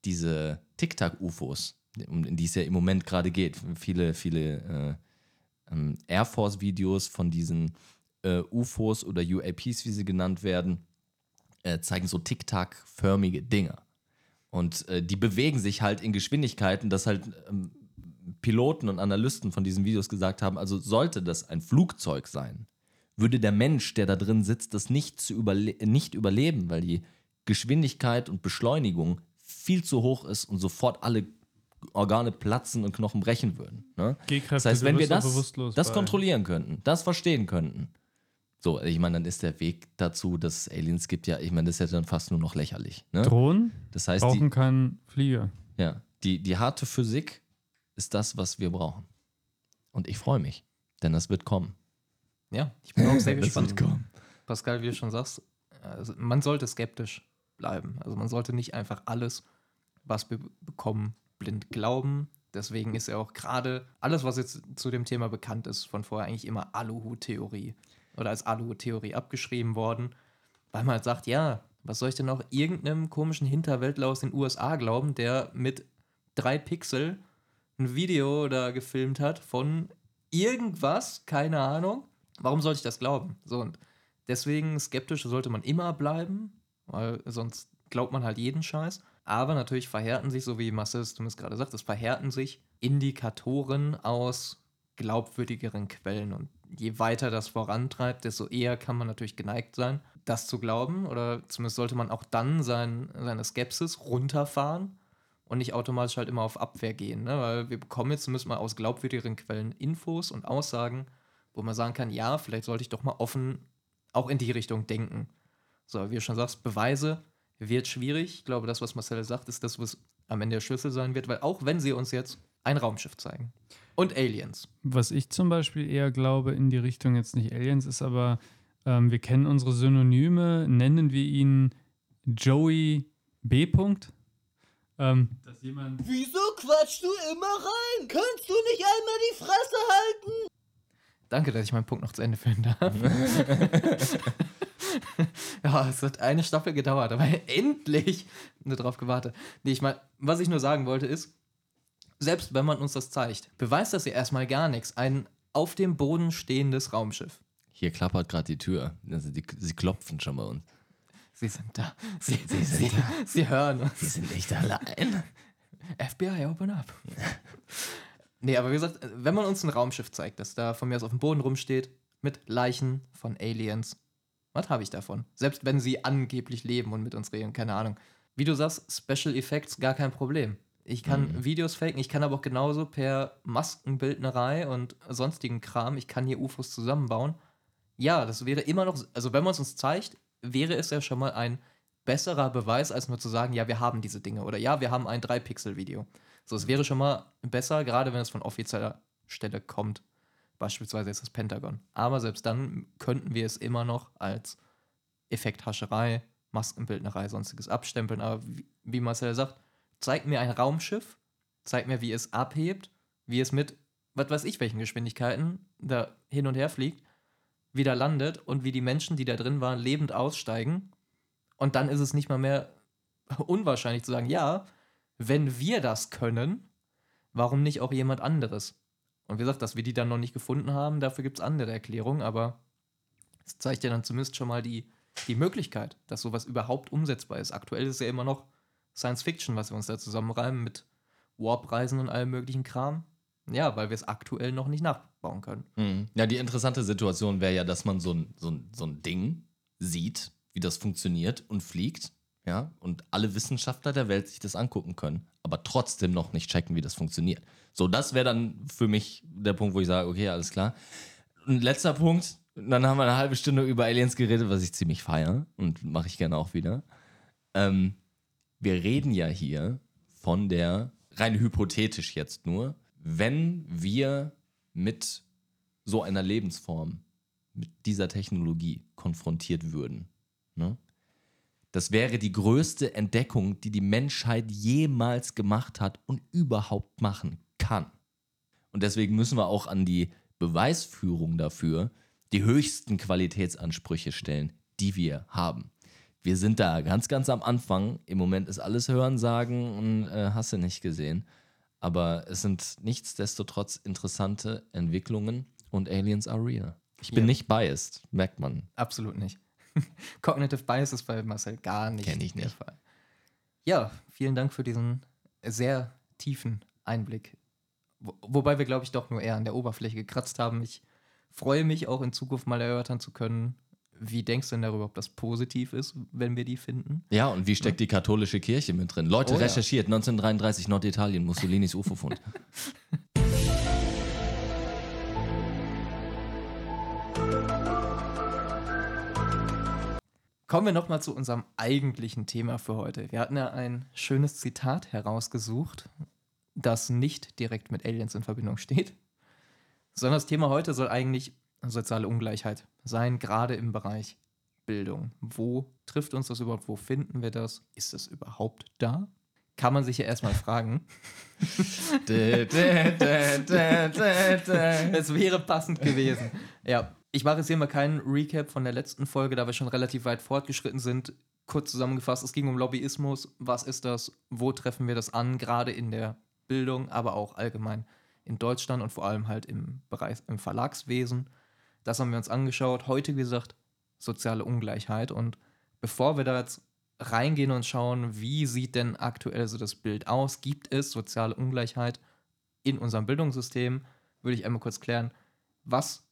diese Tic-Tac-UFOs, um die es ja im Moment gerade geht. Viele, viele äh, ähm, Air Force-Videos von diesen äh, UFOs oder UAPs, wie sie genannt werden, äh, zeigen so Tic-Tac-förmige Dinger. Und äh, die bewegen sich halt in Geschwindigkeiten, dass halt ähm, Piloten und Analysten von diesen Videos gesagt haben, also sollte das ein Flugzeug sein, würde der Mensch, der da drin sitzt, das nicht, zu überle nicht überleben, weil die Geschwindigkeit und Beschleunigung viel zu hoch ist und sofort alle Organe platzen und Knochen brechen würden. Ne? Das heißt, wenn wir das, das kontrollieren könnten, das verstehen könnten, so, ich meine, dann ist der Weg dazu, dass es Aliens gibt, ja, ich meine, das ist ja dann fast nur noch lächerlich. Ne? Drohnen Das heißt, brauchen die, keinen Flieger. ja, die, die harte Physik ist das, was wir brauchen. Und ich freue mich, denn das wird kommen. Ja, ich bin auch sehr Das gespannt. wird kommen. Pascal, wie du schon sagst, also man sollte skeptisch bleiben. Also man sollte nicht einfach alles, was wir bekommen, blind glauben. Deswegen ist ja auch gerade alles, was jetzt zu dem Thema bekannt ist, von vorher eigentlich immer Aluhut-Theorie oder als Aluhut-Theorie abgeschrieben worden, weil man halt sagt, ja, was soll ich denn noch irgendeinem komischen Hinterwäldler aus den USA glauben, der mit drei Pixel ein Video da gefilmt hat von irgendwas, keine Ahnung. Warum sollte ich das glauben? So und deswegen skeptisch sollte man immer bleiben, weil sonst glaubt man halt jeden Scheiß. Aber natürlich verhärten sich, so wie Marcel es zumindest gerade sagt, es verhärten sich Indikatoren aus glaubwürdigeren Quellen. Und je weiter das vorantreibt, desto eher kann man natürlich geneigt sein, das zu glauben. Oder zumindest sollte man auch dann sein, seine Skepsis runterfahren und nicht automatisch halt immer auf Abwehr gehen. Ne? Weil wir bekommen jetzt zumindest mal aus glaubwürdigeren Quellen Infos und Aussagen, wo man sagen kann, ja, vielleicht sollte ich doch mal offen auch in die Richtung denken. So, wie du schon sagst, Beweise wird schwierig. Ich glaube, das, was Marcel sagt, ist das, was am Ende der Schlüssel sein wird, weil auch wenn sie uns jetzt ein Raumschiff zeigen und Aliens. Was ich zum Beispiel eher glaube in die Richtung jetzt nicht Aliens ist, aber ähm, wir kennen unsere Synonyme, nennen wir ihn Joey B. -Punkt. Ähm, dass jemand Wieso quatschst du immer rein? Kannst du nicht einmal die Fresse halten? Danke, dass ich meinen Punkt noch zu Ende führen darf. ja, es hat eine Staffel gedauert, aber endlich nur drauf gewartet. Nee, ich meine, was ich nur sagen wollte ist, selbst wenn man uns das zeigt, beweist das ja erstmal gar nichts. Ein auf dem Boden stehendes Raumschiff. Hier klappert gerade die Tür. Also die, sie klopfen schon bei uns. Sie sind da. Sie, sie, sie, sie hören uns. Sie sind nicht allein. FBI, open up. Nee, aber wie gesagt, wenn man uns ein Raumschiff zeigt, das da von mir aus auf dem Boden rumsteht, mit Leichen von Aliens, was habe ich davon? Selbst wenn sie angeblich leben und mit uns reden, keine Ahnung. Wie du sagst, Special Effects gar kein Problem. Ich kann mhm. Videos faken, ich kann aber auch genauso per Maskenbildnerei und sonstigen Kram, ich kann hier UFOs zusammenbauen. Ja, das wäre immer noch, also wenn man es uns zeigt, wäre es ja schon mal ein besserer Beweis, als nur zu sagen, ja, wir haben diese Dinge oder ja, wir haben ein 3-Pixel-Video. So, es wäre schon mal besser, gerade wenn es von offizieller Stelle kommt. Beispielsweise jetzt das Pentagon. Aber selbst dann könnten wir es immer noch als Effekthascherei, Maskenbildnerei, sonstiges abstempeln. Aber wie, wie Marcel sagt, zeig mir ein Raumschiff, zeig mir, wie es abhebt, wie es mit, was weiß ich, welchen Geschwindigkeiten da hin und her fliegt, wieder landet und wie die Menschen, die da drin waren, lebend aussteigen. Und dann ist es nicht mal mehr unwahrscheinlich zu sagen, ja, wenn wir das können, warum nicht auch jemand anderes? Und wie gesagt, dass wir die dann noch nicht gefunden haben, dafür gibt es andere Erklärungen, aber es zeigt ja dann zumindest schon mal die, die Möglichkeit, dass sowas überhaupt umsetzbar ist. Aktuell ist es ja immer noch Science Fiction, was wir uns da zusammenreimen mit Warp-Reisen und allem möglichen Kram. Ja, weil wir es aktuell noch nicht nachbauen können. Mhm. Ja, die interessante Situation wäre ja, dass man so ein, so, ein, so ein Ding sieht, wie das funktioniert und fliegt, ja, und alle Wissenschaftler der Welt sich das angucken können, aber trotzdem noch nicht checken, wie das funktioniert. So, das wäre dann für mich der Punkt, wo ich sage, okay, alles klar. Und letzter Punkt, dann haben wir eine halbe Stunde über Aliens geredet, was ich ziemlich feiere und mache ich gerne auch wieder. Ähm, wir reden ja hier von der, rein hypothetisch jetzt nur, wenn wir mit so einer Lebensform, mit dieser Technologie konfrontiert würden. Ne? Das wäre die größte Entdeckung, die die Menschheit jemals gemacht hat und überhaupt machen kann. Und deswegen müssen wir auch an die Beweisführung dafür die höchsten Qualitätsansprüche stellen, die wir haben wir sind da ganz, ganz am Anfang. Im Moment ist alles Hören, Sagen und äh, hast du nicht gesehen. Aber es sind nichtsdestotrotz interessante Entwicklungen und Aliens are real. Ich bin ja. nicht biased, merkt man. Absolut nicht. Cognitive Bias ist bei Marcel gar nicht. Kenne ich nicht. Fall. Ja, vielen Dank für diesen sehr tiefen Einblick. Wo, wobei wir, glaube ich, doch nur eher an der Oberfläche gekratzt haben. Ich freue mich auch in Zukunft mal erörtern zu können, wie denkst du denn darüber, ob das positiv ist, wenn wir die finden? Ja, und wie steckt die katholische Kirche mit drin? Leute, oh, recherchiert, ja. 1933 Norditalien, Mussolinis UFO-Fund. Kommen wir nochmal zu unserem eigentlichen Thema für heute. Wir hatten ja ein schönes Zitat herausgesucht, das nicht direkt mit Aliens in Verbindung steht, sondern das Thema heute soll eigentlich soziale Ungleichheit sein, gerade im Bereich Bildung. Wo trifft uns das überhaupt? Wo finden wir das? Ist das überhaupt da? Kann man sich ja erstmal fragen. Es wäre passend gewesen. Ja, ich mache jetzt hier mal keinen Recap von der letzten Folge, da wir schon relativ weit fortgeschritten sind. Kurz zusammengefasst, es ging um Lobbyismus. Was ist das? Wo treffen wir das an? Gerade in der Bildung, aber auch allgemein in Deutschland und vor allem halt im Bereich im Verlagswesen. Das haben wir uns angeschaut. Heute, wie gesagt, soziale Ungleichheit. Und bevor wir da jetzt reingehen und schauen, wie sieht denn aktuell so das Bild aus? Gibt es soziale Ungleichheit in unserem Bildungssystem? Würde ich einmal kurz klären, was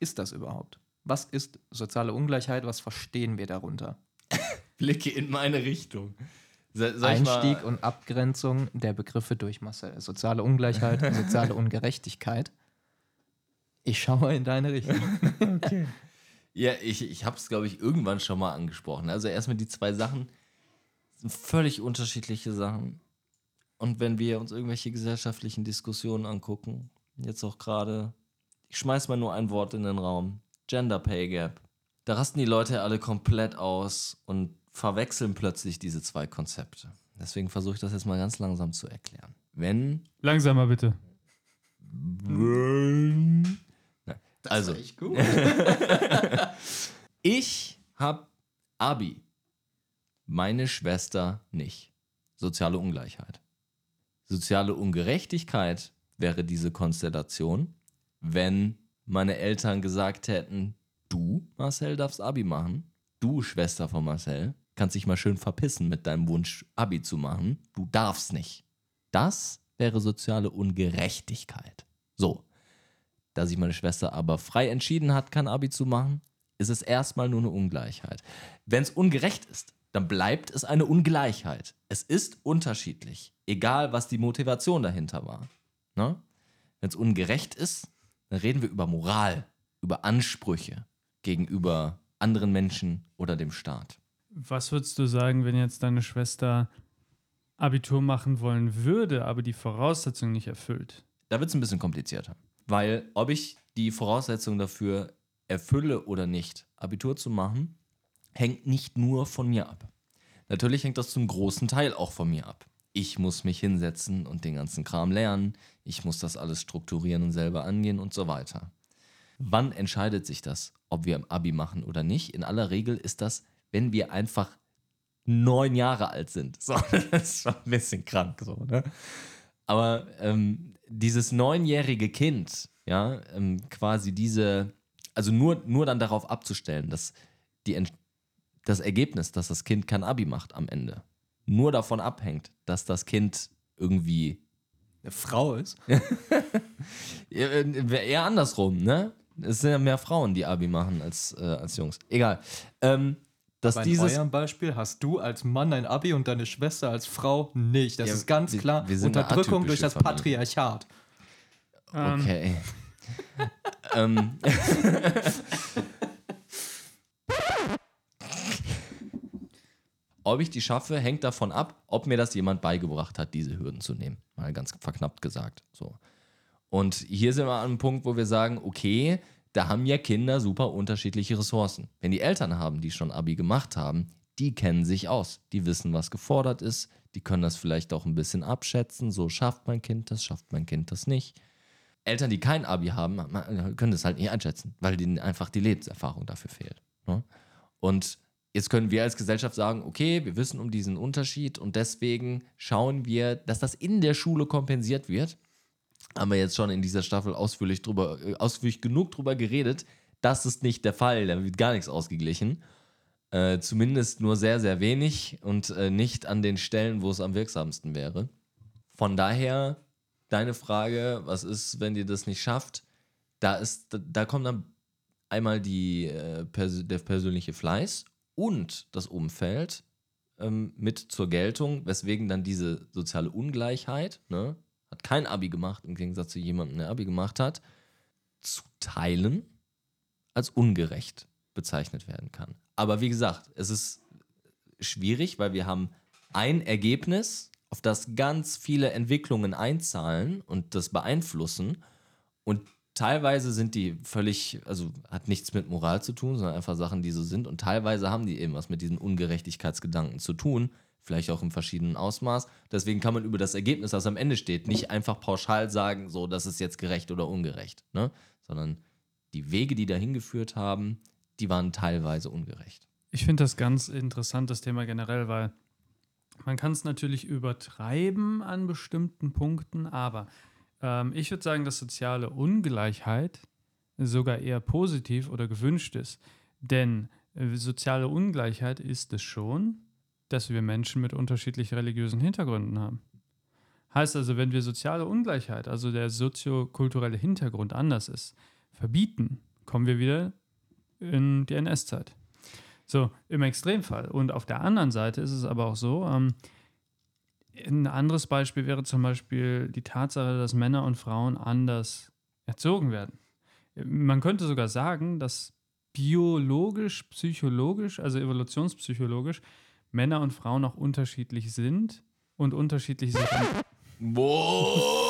ist das überhaupt? Was ist soziale Ungleichheit? Was verstehen wir darunter? Blicke in meine Richtung. Einstieg und Abgrenzung der Begriffe durch Marcel. Soziale Ungleichheit, soziale Ungerechtigkeit. Ich schaue in deine Richtung. okay. Ja, ich, ich habe es, glaube ich, irgendwann schon mal angesprochen. Also erstmal die zwei Sachen sind völlig unterschiedliche Sachen. Und wenn wir uns irgendwelche gesellschaftlichen Diskussionen angucken, jetzt auch gerade, ich schmeiß mal nur ein Wort in den Raum. Gender Pay Gap. Da rasten die Leute alle komplett aus und verwechseln plötzlich diese zwei Konzepte. Deswegen versuche ich das jetzt mal ganz langsam zu erklären. Wenn. Langsamer bitte. Wenn das also, ich hab Abi. Meine Schwester nicht. Soziale Ungleichheit. Soziale Ungerechtigkeit wäre diese Konstellation, wenn meine Eltern gesagt hätten, du, Marcel, darfst Abi machen. Du, Schwester von Marcel, kannst dich mal schön verpissen mit deinem Wunsch, Abi zu machen. Du darfst nicht. Das wäre soziale Ungerechtigkeit. So. Da sich meine Schwester aber frei entschieden hat, kein Abi zu machen, ist es erstmal nur eine Ungleichheit. Wenn es ungerecht ist, dann bleibt es eine Ungleichheit. Es ist unterschiedlich, egal was die Motivation dahinter war. Ne? Wenn es ungerecht ist, dann reden wir über Moral, über Ansprüche gegenüber anderen Menschen oder dem Staat. Was würdest du sagen, wenn jetzt deine Schwester Abitur machen wollen würde, aber die Voraussetzungen nicht erfüllt? Da wird es ein bisschen komplizierter. Weil ob ich die Voraussetzungen dafür erfülle oder nicht, Abitur zu machen, hängt nicht nur von mir ab. Natürlich hängt das zum großen Teil auch von mir ab. Ich muss mich hinsetzen und den ganzen Kram lernen. Ich muss das alles strukturieren und selber angehen und so weiter. Wann entscheidet sich das, ob wir im Abi machen oder nicht? In aller Regel ist das, wenn wir einfach neun Jahre alt sind. So, das ist schon ein bisschen krank, so, ne? Aber ähm, dieses neunjährige Kind, ja, ähm, quasi diese, also nur, nur dann darauf abzustellen, dass die, das Ergebnis, dass das Kind kein Abi macht am Ende, nur davon abhängt, dass das Kind irgendwie eine Frau ist. Eher andersrum, ne? Es sind ja mehr Frauen, die Abi machen als, äh, als Jungs. Egal. Ähm, dass Bei dieses, eurem Beispiel hast du als Mann ein Abi und deine Schwester als Frau nicht. Das Ja, ist ganz wir- klar wir sind eine Unterdrückung durch atypische das Familie. Patriarchat. Ähm, Okay. ähm, ob ich die schaffe, hängt davon ab, ob mir das jemand beigebracht hat, diese Hürden zu nehmen. Mal ganz verknappt gesagt. So. Und hier sind wir an einem Punkt, wo wir sagen, okay, da haben ja Kinder super unterschiedliche Ressourcen. Wenn die Eltern haben, die schon Abi gemacht haben, die kennen sich aus. Die wissen, was gefordert ist. Die können das vielleicht auch ein bisschen abschätzen. So schafft mein Kind das, schafft mein Kind das nicht. Eltern, die kein Abi haben, können das halt nicht einschätzen, weil denen einfach die Lebenserfahrung dafür fehlt. Ne? Und jetzt können wir als Gesellschaft sagen, okay, wir wissen um diesen Unterschied und deswegen schauen wir, dass das in der Schule kompensiert wird. Haben wir jetzt schon in dieser Staffel ausführlich, drüber, äh, ausführlich genug drüber geredet. Das ist nicht der Fall, da wird gar nichts ausgeglichen. Äh, zumindest nur sehr, sehr wenig und äh, nicht an den Stellen, wo es am wirksamsten wäre. Von daher, deine Frage, was ist, wenn ihr das nicht schafft? Da, ist, da, da kommt dann einmal die, äh, pers der persönliche Fleiß und das Umfeld ähm, mit zur Geltung, weswegen dann diese soziale Ungleichheit, ne, hat kein Abi gemacht, im Gegensatz zu jemandem, der Abi gemacht hat, zu teilen als ungerecht bezeichnet werden kann. Aber wie gesagt, es ist schwierig, weil wir haben ein Ergebnis, auf das ganz viele Entwicklungen einzahlen und das beeinflussen. Und teilweise sind die völlig, also hat nichts mit Moral zu tun, sondern einfach Sachen, die so sind. Und teilweise haben die eben was mit diesen Ungerechtigkeitsgedanken zu tun, vielleicht auch im verschiedenen Ausmaß. Deswegen kann man über das Ergebnis, das am Ende steht, nicht einfach pauschal sagen, so, das ist jetzt gerecht oder ungerecht, ne? sondern die Wege, die dahin geführt haben, die waren teilweise ungerecht. Ich finde das ganz interessant, das Thema generell, weil man kann es natürlich übertreiben an bestimmten Punkten, aber ähm, ich würde sagen, dass soziale Ungleichheit sogar eher positiv oder gewünscht ist. Denn äh, soziale Ungleichheit ist es schon, dass wir Menschen mit unterschiedlich religiösen Hintergründen haben. Heißt also, wenn wir soziale Ungleichheit, also der soziokulturelle Hintergrund anders ist, verbieten, kommen wir wieder in die NS-Zeit. So, im Extremfall. Und auf der anderen Seite ist es aber auch so, ähm, ein anderes Beispiel wäre zum Beispiel die Tatsache, dass Männer und Frauen anders erzogen werden. Man könnte sogar sagen, dass biologisch, psychologisch, also evolutionspsychologisch, Männer und Frauen auch unterschiedlich sind und unterschiedlich sich Wow!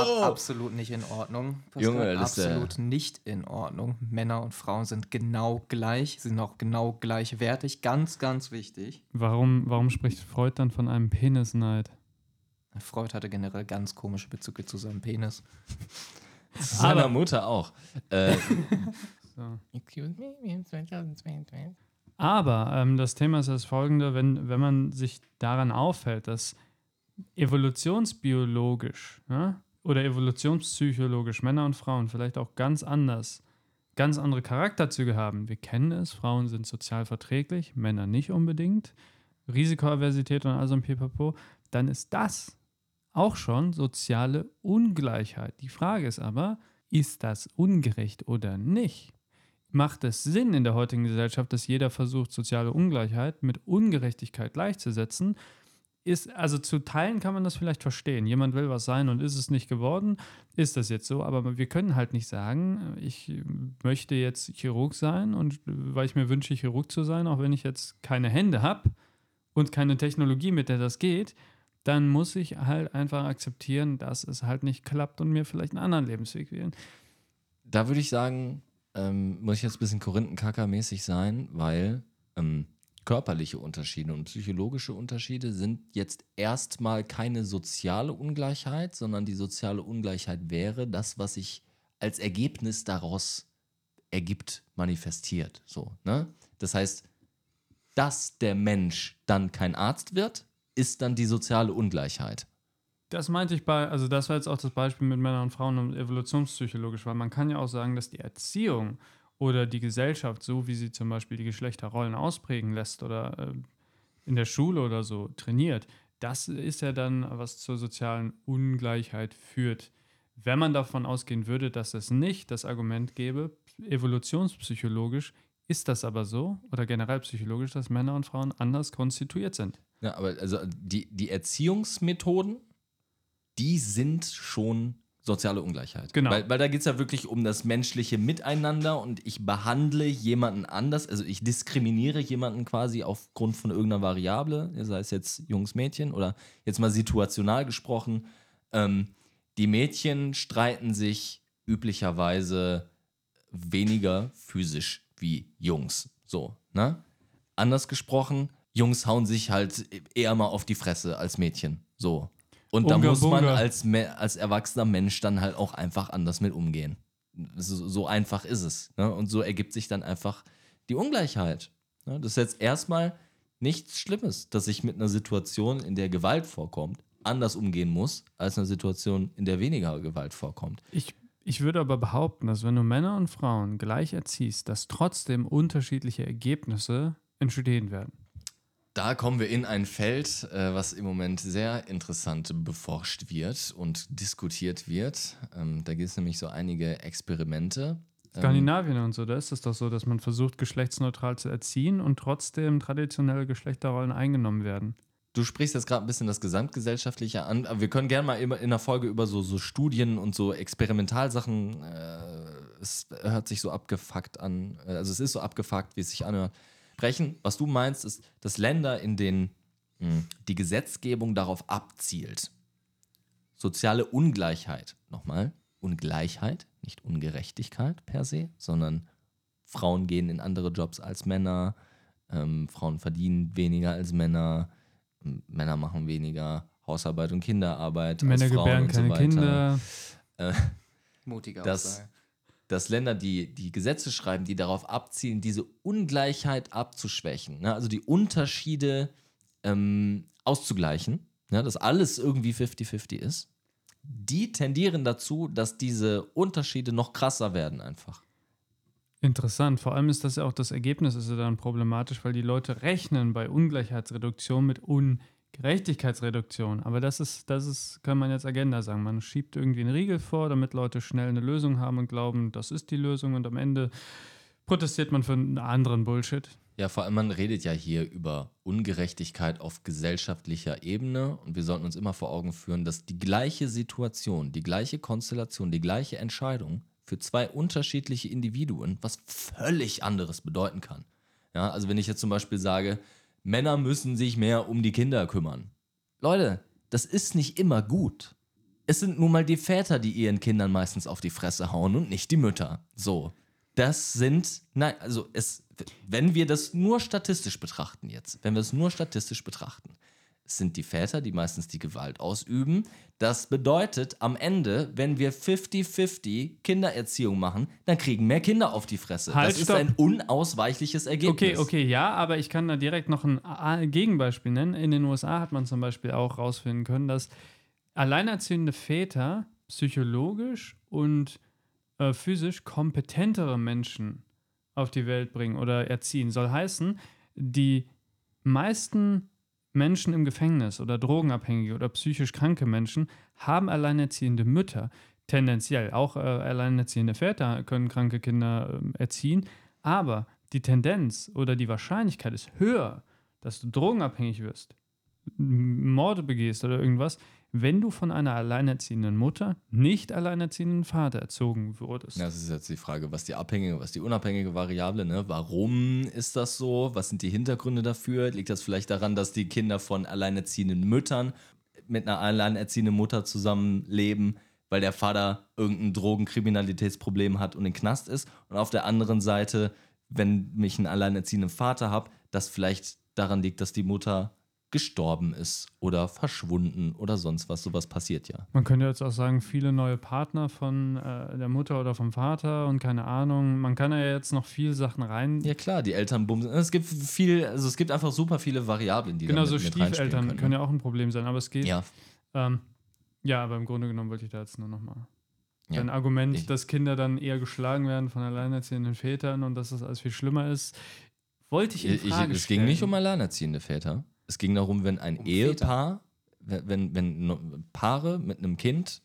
Ab, absolut nicht in Ordnung. Pascal. Junge, das ist der- absolut nicht in Ordnung. Männer und Frauen sind genau gleich, sind auch genau gleichwertig. Ganz, ganz wichtig. Warum, warum spricht Freud dann von einem Penisneid? Freud hatte generell ganz komische Bezüge zu seinem Penis. Seiner Mutter auch. Äh, So. Excuse me, wir haben 2022. Aber ähm, das Thema ist das folgende, wenn, wenn man sich daran auffällt, dass evolutionsbiologisch ja, oder evolutionspsychologisch Männer und Frauen vielleicht auch ganz anders, ganz andere Charakterzüge haben. Wir kennen es, Frauen sind sozial verträglich, Männer nicht unbedingt. Risikoaversität und also ein Pipapo, dann ist das auch schon soziale Ungleichheit. Die Frage ist aber, ist das ungerecht oder nicht? Macht es Sinn in der heutigen Gesellschaft, dass jeder versucht, soziale Ungleichheit mit Ungerechtigkeit gleichzusetzen? Ist, also zu Teilen kann man das vielleicht verstehen. Jemand will was sein und ist es nicht geworden, ist das jetzt so. Aber wir können halt nicht sagen, ich möchte jetzt Chirurg sein und weil ich mir wünsche, Chirurg zu sein, auch wenn ich jetzt keine Hände habe und keine Technologie, mit der das geht, dann muss ich halt einfach akzeptieren, dass es halt nicht klappt und mir vielleicht einen anderen Lebensweg wählen. Da würde ich sagen, ähm, muss ich jetzt ein bisschen Korinthenkacker-mäßig sein, weil ähm, körperliche Unterschiede und psychologische Unterschiede sind jetzt erstmal keine soziale Ungleichheit, sondern die soziale Ungleichheit wäre das, was sich als Ergebnis daraus ergibt, manifestiert. So, ne? Das heißt, dass der Mensch dann kein Arzt wird, ist dann die soziale Ungleichheit. Das meinte ich bei, also das war jetzt auch das Beispiel mit Männern und Frauen und evolutionspsychologisch, weil man kann ja auch sagen, dass die Erziehung oder die Gesellschaft, so wie sie zum Beispiel die Geschlechterrollen ausprägen lässt oder äh, in der Schule oder so trainiert, das ist ja dann, was zur sozialen Ungleichheit führt. Wenn man davon ausgehen würde, dass es nicht das Argument gäbe, evolutionspsychologisch ist das aber so oder generell psychologisch, dass Männer und Frauen anders konstituiert sind. Ja, aber also die, die Erziehungsmethoden, die sind schon soziale Ungleichheit. Genau. Weil, weil da geht es ja wirklich um das menschliche Miteinander und ich behandle jemanden anders, also ich diskriminiere jemanden quasi aufgrund von irgendeiner Variable, sei es jetzt Jungs, Mädchen oder jetzt mal situational gesprochen. Ähm, die Mädchen streiten sich üblicherweise weniger physisch wie Jungs. So, ne? Anders gesprochen, Jungs hauen sich halt eher mal auf die Fresse als Mädchen. So. Und da Unga muss man bunga. als, Me- als erwachsener Mensch dann halt auch einfach anders mit umgehen. So, so einfach ist es. Ne? Und so ergibt sich dann einfach die Ungleichheit. Ne? Das ist jetzt erstmal nichts Schlimmes, dass ich mit einer Situation, in der Gewalt vorkommt, anders umgehen muss, als eine Situation, in der weniger Gewalt vorkommt. Ich, ich würde aber behaupten, dass wenn du Männer und Frauen gleich erziehst, dass trotzdem unterschiedliche Ergebnisse entstehen werden. Da kommen wir in ein Feld, äh, was im Moment sehr interessant beforscht wird und diskutiert wird. Ähm, da gibt es nämlich so einige Experimente. Ähm, Skandinavien und so, da ist es doch so, dass man versucht, geschlechtsneutral zu erziehen und trotzdem traditionelle Geschlechterrollen eingenommen werden. Du sprichst jetzt gerade ein bisschen das Gesamtgesellschaftliche an, aber wir können gerne mal immer in der Folge über so, so Studien und so Experimentalsachen, äh, es hört sich so abgefuckt an, äh, also es ist so abgefuckt, wie es sich anhört, sprechen. Was du meinst, ist, dass Länder, in denen mh, die Gesetzgebung darauf abzielt, soziale Ungleichheit, nochmal, Ungleichheit, nicht Ungerechtigkeit per se, sondern Frauen gehen in andere Jobs als Männer, ähm, Frauen verdienen weniger als Männer, Männer machen weniger Hausarbeit und Kinderarbeit. Männer als Frauen gebären und so keine weiter. Kinder. Mutige Das- Aussage. Dass Länder, die die Gesetze schreiben, die darauf abzielen, diese Ungleichheit abzuschwächen, ne? also die Unterschiede ähm, auszugleichen, ne? dass alles irgendwie 50-50 ist, die tendieren dazu, dass diese Unterschiede noch krasser werden einfach. Interessant. Vor allem ist das ja auch das Ergebnis ist ja dann problematisch, weil die Leute rechnen bei Ungleichheitsreduktion mit Ungerechtigkeitsreduktion. Aber das ist, das ist, kann man jetzt Agenda sagen. Man schiebt irgendwie einen Riegel vor, damit Leute schnell eine Lösung haben und glauben, das ist die Lösung und am Ende protestiert man für einen anderen Bullshit. Ja, vor allem man redet ja hier über Ungerechtigkeit auf gesellschaftlicher Ebene und wir sollten uns immer vor Augen führen, dass die gleiche Situation, die gleiche Konstellation, die gleiche Entscheidung für zwei unterschiedliche Individuen was völlig anderes bedeuten kann. Ja, also wenn ich jetzt zum Beispiel sage, Männer müssen sich mehr um die Kinder kümmern. Leute, das ist nicht immer gut. Es sind nun mal die Väter, die ihren Kindern meistens auf die Fresse hauen und nicht die Mütter. So. Das sind, nein, also es, wenn wir das nur statistisch betrachten jetzt, wenn wir es nur statistisch betrachten, sind die Väter, die meistens die Gewalt ausüben. Das bedeutet, am Ende, wenn wir 50-50 Kindererziehung machen, dann kriegen mehr Kinder auf die Fresse. Halt, das ist stopp. ein unausweichliches Ergebnis. Okay, okay, ja, aber ich kann da direkt noch ein Gegenbeispiel nennen. In den USA hat man zum Beispiel auch rausfinden können, dass alleinerziehende Väter psychologisch und äh, physisch kompetentere Menschen auf die Welt bringen oder erziehen. Soll heißen, die meisten Menschen im Gefängnis oder Drogenabhängige oder psychisch kranke Menschen haben alleinerziehende Mütter. Tendenziell auch äh, alleinerziehende Väter können kranke Kinder ähm, erziehen. Aber die Tendenz oder die Wahrscheinlichkeit ist höher, dass du drogenabhängig wirst, Morde begehst oder irgendwas, wenn du von einer alleinerziehenden Mutter, nicht alleinerziehenden Vater erzogen wurdest. Ja, das ist jetzt die Frage, was die abhängige, was die unabhängige Variable, ne? Warum ist das so? Was sind die Hintergründe dafür? Liegt das vielleicht daran, dass die Kinder von alleinerziehenden Müttern mit einer alleinerziehenden Mutter zusammenleben, weil der Vater irgendein Drogenkriminalitätsproblem hat und den Knast ist? Und auf der anderen Seite, wenn ich einen alleinerziehenden Vater habe, das vielleicht daran liegt, dass die Mutter gestorben ist oder verschwunden oder sonst was. Sowas passiert ja. Man könnte jetzt auch sagen, viele neue Partner von äh, der Mutter oder vom Vater und keine Ahnung. Man kann ja jetzt noch viel Sachen rein. Ja klar, die Eltern bumsen. Es gibt viel, also es gibt einfach super viele Variablen, die genau, da so mit, mit reinspielen Stiefeltern können. können ja auch ein Problem sein, aber es geht. ja, Ähm, ja, aber im Grunde genommen wollte ich da jetzt nur nochmal. Ja. Ein Argument, Ich- dass Kinder dann eher geschlagen werden von alleinerziehenden Vätern und dass das alles viel schlimmer ist, wollte ich in ich, ich, Frage es ging stellen. nicht um alleinerziehende Väter. Es ging darum, wenn ein Um Ehepaar, wenn, wenn, Paare mit einem Kind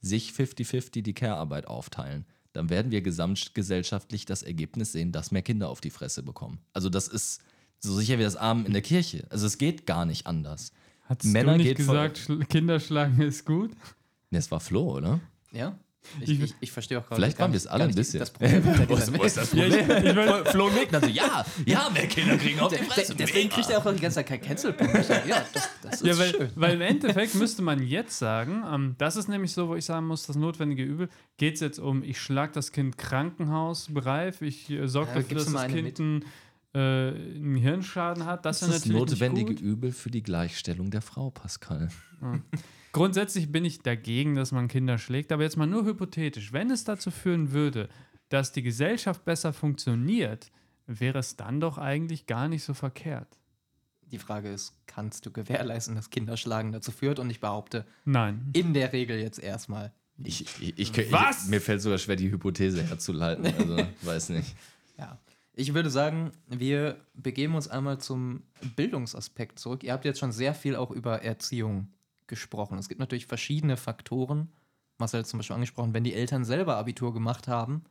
sich 50-50 die Care-Arbeit aufteilen, dann werden wir gesamtgesellschaftlich das Ergebnis sehen, dass mehr Kinder auf die Fresse bekommen. Also das ist so sicher wie das Abend in der Kirche. Also es geht gar nicht anders. Hattest Männer du nicht gesagt, schl- Kinder schlagen ist gut? Ne, es war Flo, oder? Ja? Ich, Ich- ich, ich verstehe auch gerade. Vielleicht waren wir es alle ein bisschen. Das Problem dieser Mail. das Ja, ich- ich weiß- Flo und Wegner so, ja, ja, mehr Kinder kriegen auf die Fresse. Deswegen kriegt er auch die ganze Zeit keinen Cancel-Punkt. Ja, das, das ist Ja, weil, schön. weil im Endeffekt müsste man jetzt sagen, ähm, das ist nämlich so, wo ich sagen muss, das notwendige Übel, geht es jetzt um, ich schlag das Kind krankenhausreif, ich äh, sorge Ja, dafür, dass das Kind einen, äh, einen Hirnschaden hat. Das, Das ist ist das notwendige. Übel für die Gleichstellung der Frau, Pascal. Grundsätzlich bin ich dagegen, dass man Kinder schlägt, aber jetzt mal nur hypothetisch. Wenn es dazu führen würde, dass die Gesellschaft besser funktioniert, wäre es dann doch eigentlich gar nicht so verkehrt. Die Frage ist, kannst du gewährleisten, dass Kinderschlagen dazu führt? Und ich behaupte, Nein. in der Regel jetzt erstmal. Ich, ich, ich, ich, Was? mir fällt sogar schwer, die Hypothese herzuleiten. Also, weiß nicht. Ja. Ich würde sagen, wir begeben uns einmal zum Bildungsaspekt zurück. Ihr habt jetzt schon sehr viel auch über Erziehung gesprochen. Es gibt natürlich verschiedene Faktoren. Marcel hat zum Beispiel angesprochen, wenn die Eltern selber Abitur gemacht haben,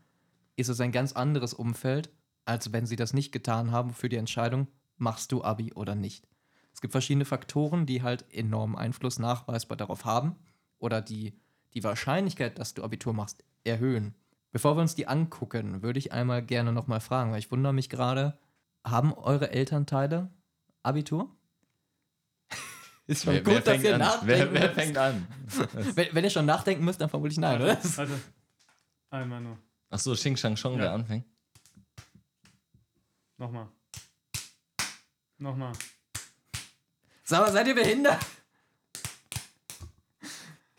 ist es ein ganz anderes Umfeld, als wenn sie das nicht getan haben für die Entscheidung, machst du Abi oder nicht. Es gibt verschiedene Faktoren, die halt enormen Einfluss nachweisbar darauf haben oder die die Wahrscheinlichkeit, dass du Abitur machst, erhöhen. Bevor wir uns die angucken, würde ich einmal gerne nochmal fragen, weil ich wundere mich gerade, haben eure Elternteile Abitur? Ist schon gut, dass ihr an? nachdenken Wer, wer fängt an? Wenn, wenn ihr schon nachdenken müsst, dann vermutlich nein, oder? Warte. Einmal nur. Achso, Xing Shang Chong, Ja. wer anfängt. Nochmal. Nochmal. Sag mal, seid ihr behindert?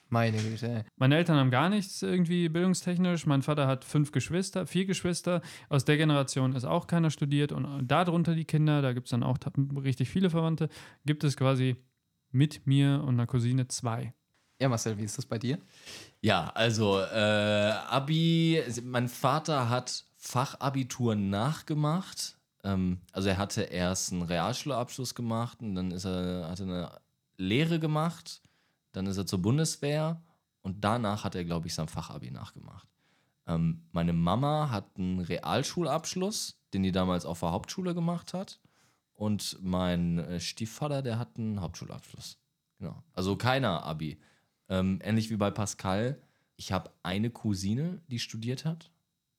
Meine Güte, ey. Meine Eltern haben gar nichts irgendwie bildungstechnisch. Mein Vater hat fünf Geschwister, vier Geschwister. Aus der Generation ist auch keiner studiert. Und darunter die Kinder, da gibt es dann auch richtig viele Verwandte, gibt es quasi mit mir und einer Cousine zwei. Ja, Marcel, wie ist das bei dir? Ja, also äh, Abi, mein Vater hat Fachabitur nachgemacht. Ähm, also er hatte erst einen Realschulabschluss gemacht und dann ist er, hat er eine Lehre gemacht, dann ist er zur Bundeswehr und danach hat er, glaube ich, sein Fachabi nachgemacht. Ähm, meine Mama hat einen Realschulabschluss, den die damals auf der Hauptschule gemacht hat. Und mein äh, Stiefvater, der hat einen Hauptschulabschluss. Genau. Also keiner Abi. Ähm, ähnlich wie bei Pascal. Ich habe eine Cousine, die studiert hat.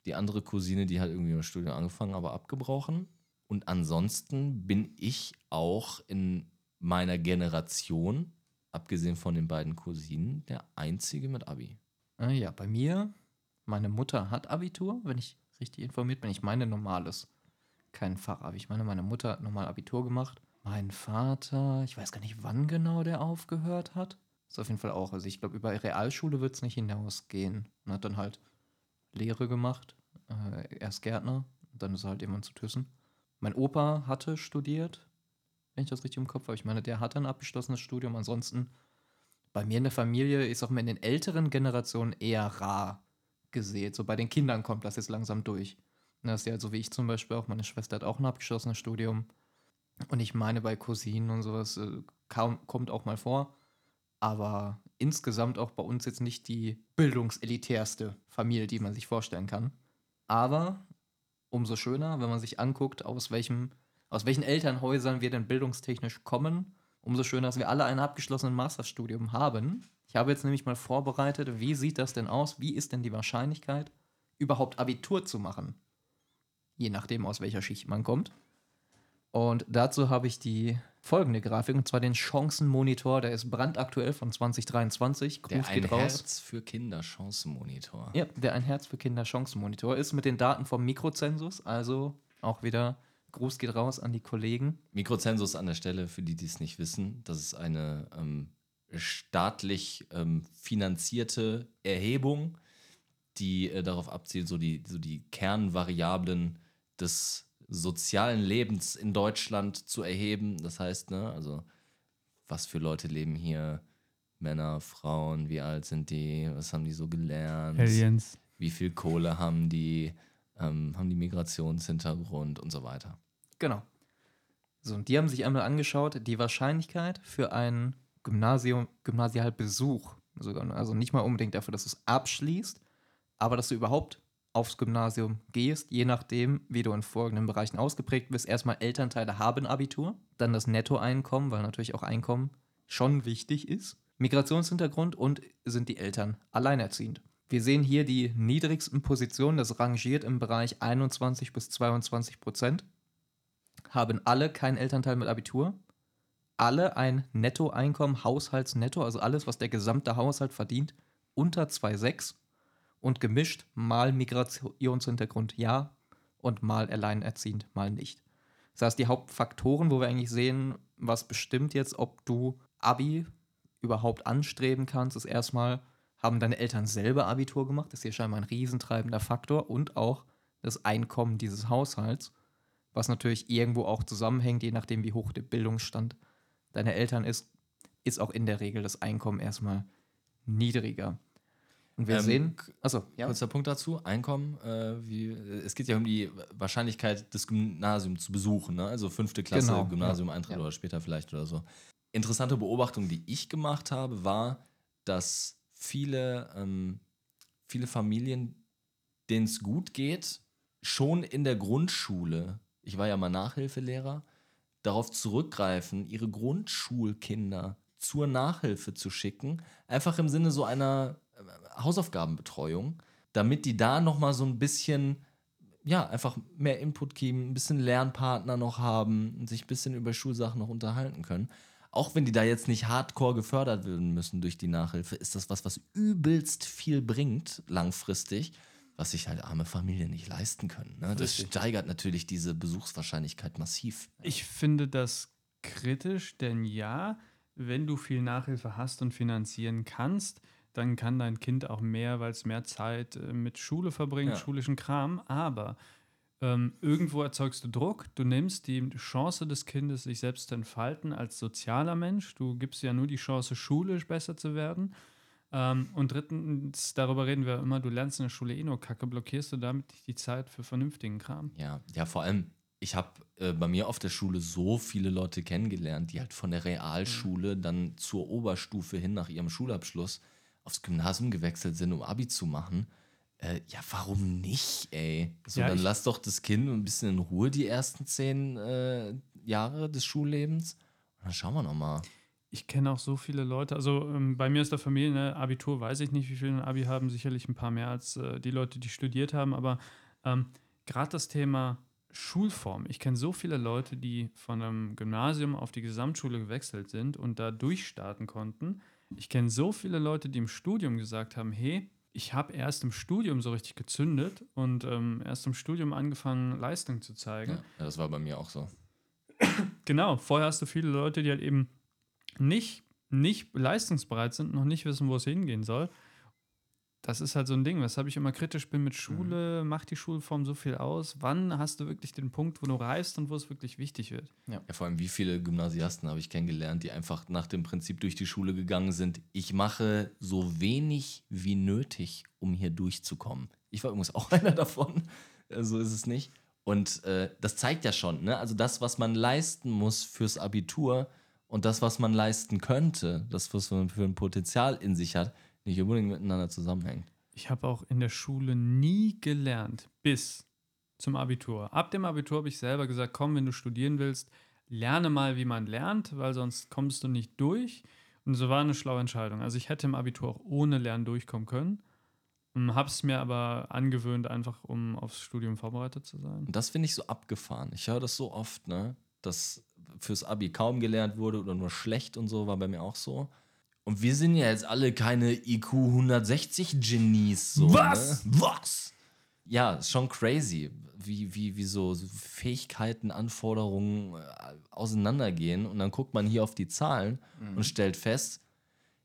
Die andere Cousine, die hat irgendwie ein Studium angefangen, aber abgebrochen. Und ansonsten bin ich auch in meiner Generation, abgesehen von den beiden Cousinen, der Einzige mit Abi. Ah, ja, bei mir, meine Mutter hat Abitur, wenn ich richtig informiert bin. Ich meine normales, kein Fachabi. Ich meine, meine Mutter hat normal Abitur gemacht. Mein Vater, ich weiß gar nicht, wann genau der aufgehört hat. Ist auf jeden Fall auch. Also ich glaube, über Realschule wird es nicht hinausgehen. Und hat dann halt Lehre gemacht. Äh, erst Gärtner, dann ist er halt irgendwann zu Thyssen. Mein Opa hatte studiert, wenn ich das richtig im Kopf habe. Ich meine, der hatte ein abgeschlossenes Studium. Ansonsten bei mir in der Familie ist auch mal in den älteren Generationen eher rar gesät. So bei den Kindern kommt das jetzt langsam durch. Das ist ja so wie ich zum Beispiel auch. Meine Schwester hat auch ein abgeschlossenes Studium. Und ich meine, bei Cousinen und sowas äh, kommt auch mal vor. Aber insgesamt auch bei uns jetzt nicht die bildungselitärste Familie, die man sich vorstellen kann. Aber umso schöner, wenn man sich anguckt, aus, welchem, aus welchen Elternhäusern wir denn bildungstechnisch kommen. Umso schöner, dass wir alle ein abgeschlossenes Masterstudium haben. Ich habe jetzt nämlich mal vorbereitet, wie sieht das denn aus? Wie ist denn die Wahrscheinlichkeit, überhaupt Abitur zu machen? Je nachdem, aus welcher Schicht man kommt. Und dazu habe ich die folgende Grafik, und zwar den Chancenmonitor, der ist brandaktuell von 2023. Gruß der ein geht raus. Herz für Kinder Chancenmonitor. Ja, der ein Herz für Kinder Chancenmonitor ist mit den Daten vom Mikrozensus, also auch wieder Gruß geht raus an die Kollegen. Mikrozensus an der Stelle, für die, die es nicht wissen, das ist eine ähm, staatlich ähm, finanzierte Erhebung, die äh, darauf abzielt, so die, so die Kernvariablen des sozialen Lebens in Deutschland zu erheben. Das heißt, ne, also was für Leute leben hier, Männer, Frauen, wie alt sind die, was haben die so gelernt, Aliens. wie viel Kohle haben die, ähm, haben die Migrationshintergrund und so weiter. Genau. So, und die haben sich einmal angeschaut, die Wahrscheinlichkeit für einen Gymnasium, Gymnasialbesuch, sogar, also nicht mal unbedingt dafür, dass du es abschließt, aber dass du überhaupt aufs Gymnasium gehst, je nachdem, wie du in folgenden Bereichen ausgeprägt bist. Erstmal Elternteile haben Abitur, dann das Nettoeinkommen, weil natürlich auch Einkommen schon wichtig ist. Migrationshintergrund und sind die Eltern alleinerziehend. Wir sehen hier die niedrigsten Positionen, das rangiert im Bereich 21 bis 22 Prozent. Haben alle keinen Elternteil mit Abitur, alle ein Nettoeinkommen, Haushaltsnetto, also alles, was der gesamte Haushalt verdient, unter 2,6 und gemischt mal Migrationshintergrund ja und mal alleinerziehend, mal nicht. Das heißt, die Hauptfaktoren, wo wir eigentlich sehen, was bestimmt jetzt, ob du Abi überhaupt anstreben kannst, ist erstmal, haben deine Eltern selber Abitur gemacht? Das ist hier scheinbar ein riesentreibender Faktor und auch das Einkommen dieses Haushalts, was natürlich irgendwo auch zusammenhängt, je nachdem, wie hoch der Bildungsstand deiner Eltern ist, ist auch in der Regel das Einkommen erstmal niedriger. Und wir ähm, sehen. Achso, ja. Kurzer Punkt dazu: Einkommen. Äh, wie, es geht ja um die Wahrscheinlichkeit, das Gymnasium zu besuchen. Ne? Also fünfte Klasse, genau. Gymnasium-Eintritt ja. oder später vielleicht oder so. Interessante Beobachtung, die ich gemacht habe, war, dass viele, ähm, viele Familien, denen es gut geht, schon in der Grundschule, ich war ja mal Nachhilfelehrer, darauf zurückgreifen, ihre Grundschulkinder zur Nachhilfe zu schicken. Einfach im Sinne so einer Hausaufgabenbetreuung, damit die da nochmal so ein bisschen, ja, einfach mehr Input geben, ein bisschen Lernpartner noch haben und sich ein bisschen über Schulsachen noch unterhalten können. Auch wenn die da jetzt nicht hardcore gefördert werden müssen durch die Nachhilfe, ist das was, was übelst viel bringt, langfristig, was sich halt arme Familien nicht leisten können. Ne? Das steigert natürlich diese Besuchswahrscheinlichkeit massiv. Ich finde das kritisch, denn ja, wenn du viel Nachhilfe hast und finanzieren kannst, dann kann dein Kind auch mehr, weil es mehr Zeit äh, mit Schule verbringt, ja. schulischen Kram. Aber ähm, irgendwo erzeugst du Druck. Du nimmst die Chance des Kindes, sich selbst zu entfalten als sozialer Mensch. Du gibst ja nur die Chance, schulisch besser zu werden. Ähm, und drittens, darüber reden wir immer, du lernst in der Schule eh nur Kacke, blockierst du damit die Zeit für vernünftigen Kram. Ja, ja, vor allem, ich habe äh, bei mir auf der Schule so viele Leute kennengelernt, die halt von der Realschule mhm. dann zur Oberstufe hin nach ihrem Schulabschluss aufs Gymnasium gewechselt sind, um Abi zu machen. Äh, ja, warum nicht, ey? So, ja, dann lass doch das Kind ein bisschen in Ruhe die ersten zehn äh, Jahre des Schullebens. Und dann schauen wir nochmal. Ich kenne auch so viele Leute. Also ähm, bei mir ist der Familie, ne, Abitur weiß ich nicht, wie viele ein Abi haben. Sicherlich ein paar mehr als äh, die Leute, die studiert haben. Aber ähm, gerade das Thema Schulform. Ich kenne so viele Leute, die von einem Gymnasium auf die Gesamtschule gewechselt sind und da durchstarten konnten. Ich kenne so viele Leute, die im Studium gesagt haben, hey, ich habe erst im Studium so richtig gezündet und ähm, erst im Studium angefangen, Leistung zu zeigen. Ja, das war bei mir auch so. Genau, vorher hast du viele Leute, die halt eben nicht, nicht leistungsbereit sind, noch nicht wissen, wo es hingehen soll. Das ist halt so ein Ding, weshalb ich immer kritisch bin mit Schule. Macht die Schulform so viel aus? Wann hast du wirklich den Punkt, wo du reifst und wo es wirklich wichtig wird? Ja, vor allem, wie viele Gymnasiasten habe ich kennengelernt, die einfach nach dem Prinzip durch die Schule gegangen sind. Ich mache so wenig wie nötig, um hier durchzukommen. Ich war übrigens auch einer davon. Äh, So ist es nicht. Und äh, das zeigt ja schon, ne? Also das, was man leisten muss fürs Abitur und das, was man leisten könnte, das, was man für ein Potenzial in sich hat, nicht unbedingt miteinander zusammenhängt. Ich habe auch in der Schule nie gelernt, bis zum Abitur. Ab dem Abitur habe ich selber gesagt, komm, wenn du studieren willst, lerne mal, wie man lernt, weil sonst kommst du nicht durch. Und so war eine schlaue Entscheidung. Also ich hätte im Abitur auch ohne Lernen durchkommen können. Habe es mir aber angewöhnt, einfach um aufs Studium vorbereitet zu sein. Das finde ich so abgefahren. Ich höre das so oft, ne? Dass fürs Abi kaum gelernt wurde oder nur schlecht und so, war bei mir auch so. Und wir sind ja jetzt alle keine IQ 160 Genies. So, Was? Ne? Was? Ja, ist schon crazy, wie, wie, wie so Fähigkeiten, Anforderungen äh, auseinandergehen. Und dann guckt man hier auf die Zahlen und stellt fest,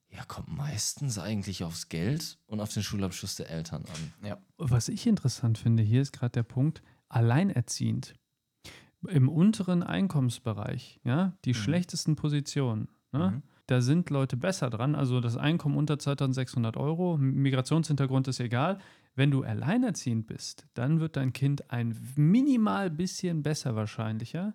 ja, kommt meistens eigentlich aufs Geld und auf den Schulabschluss der Eltern an. Ja. Was ich interessant finde, hier ist gerade der Punkt, alleinerziehend. Im unteren Einkommensbereich, ja, die schlechtesten Positionen, ne, Mhm. Da sind Leute besser dran. Also das Einkommen unter 2600 Euro, Migrationshintergrund ist egal. Wenn du alleinerziehend bist, dann wird dein Kind ein minimal bisschen besser wahrscheinlicher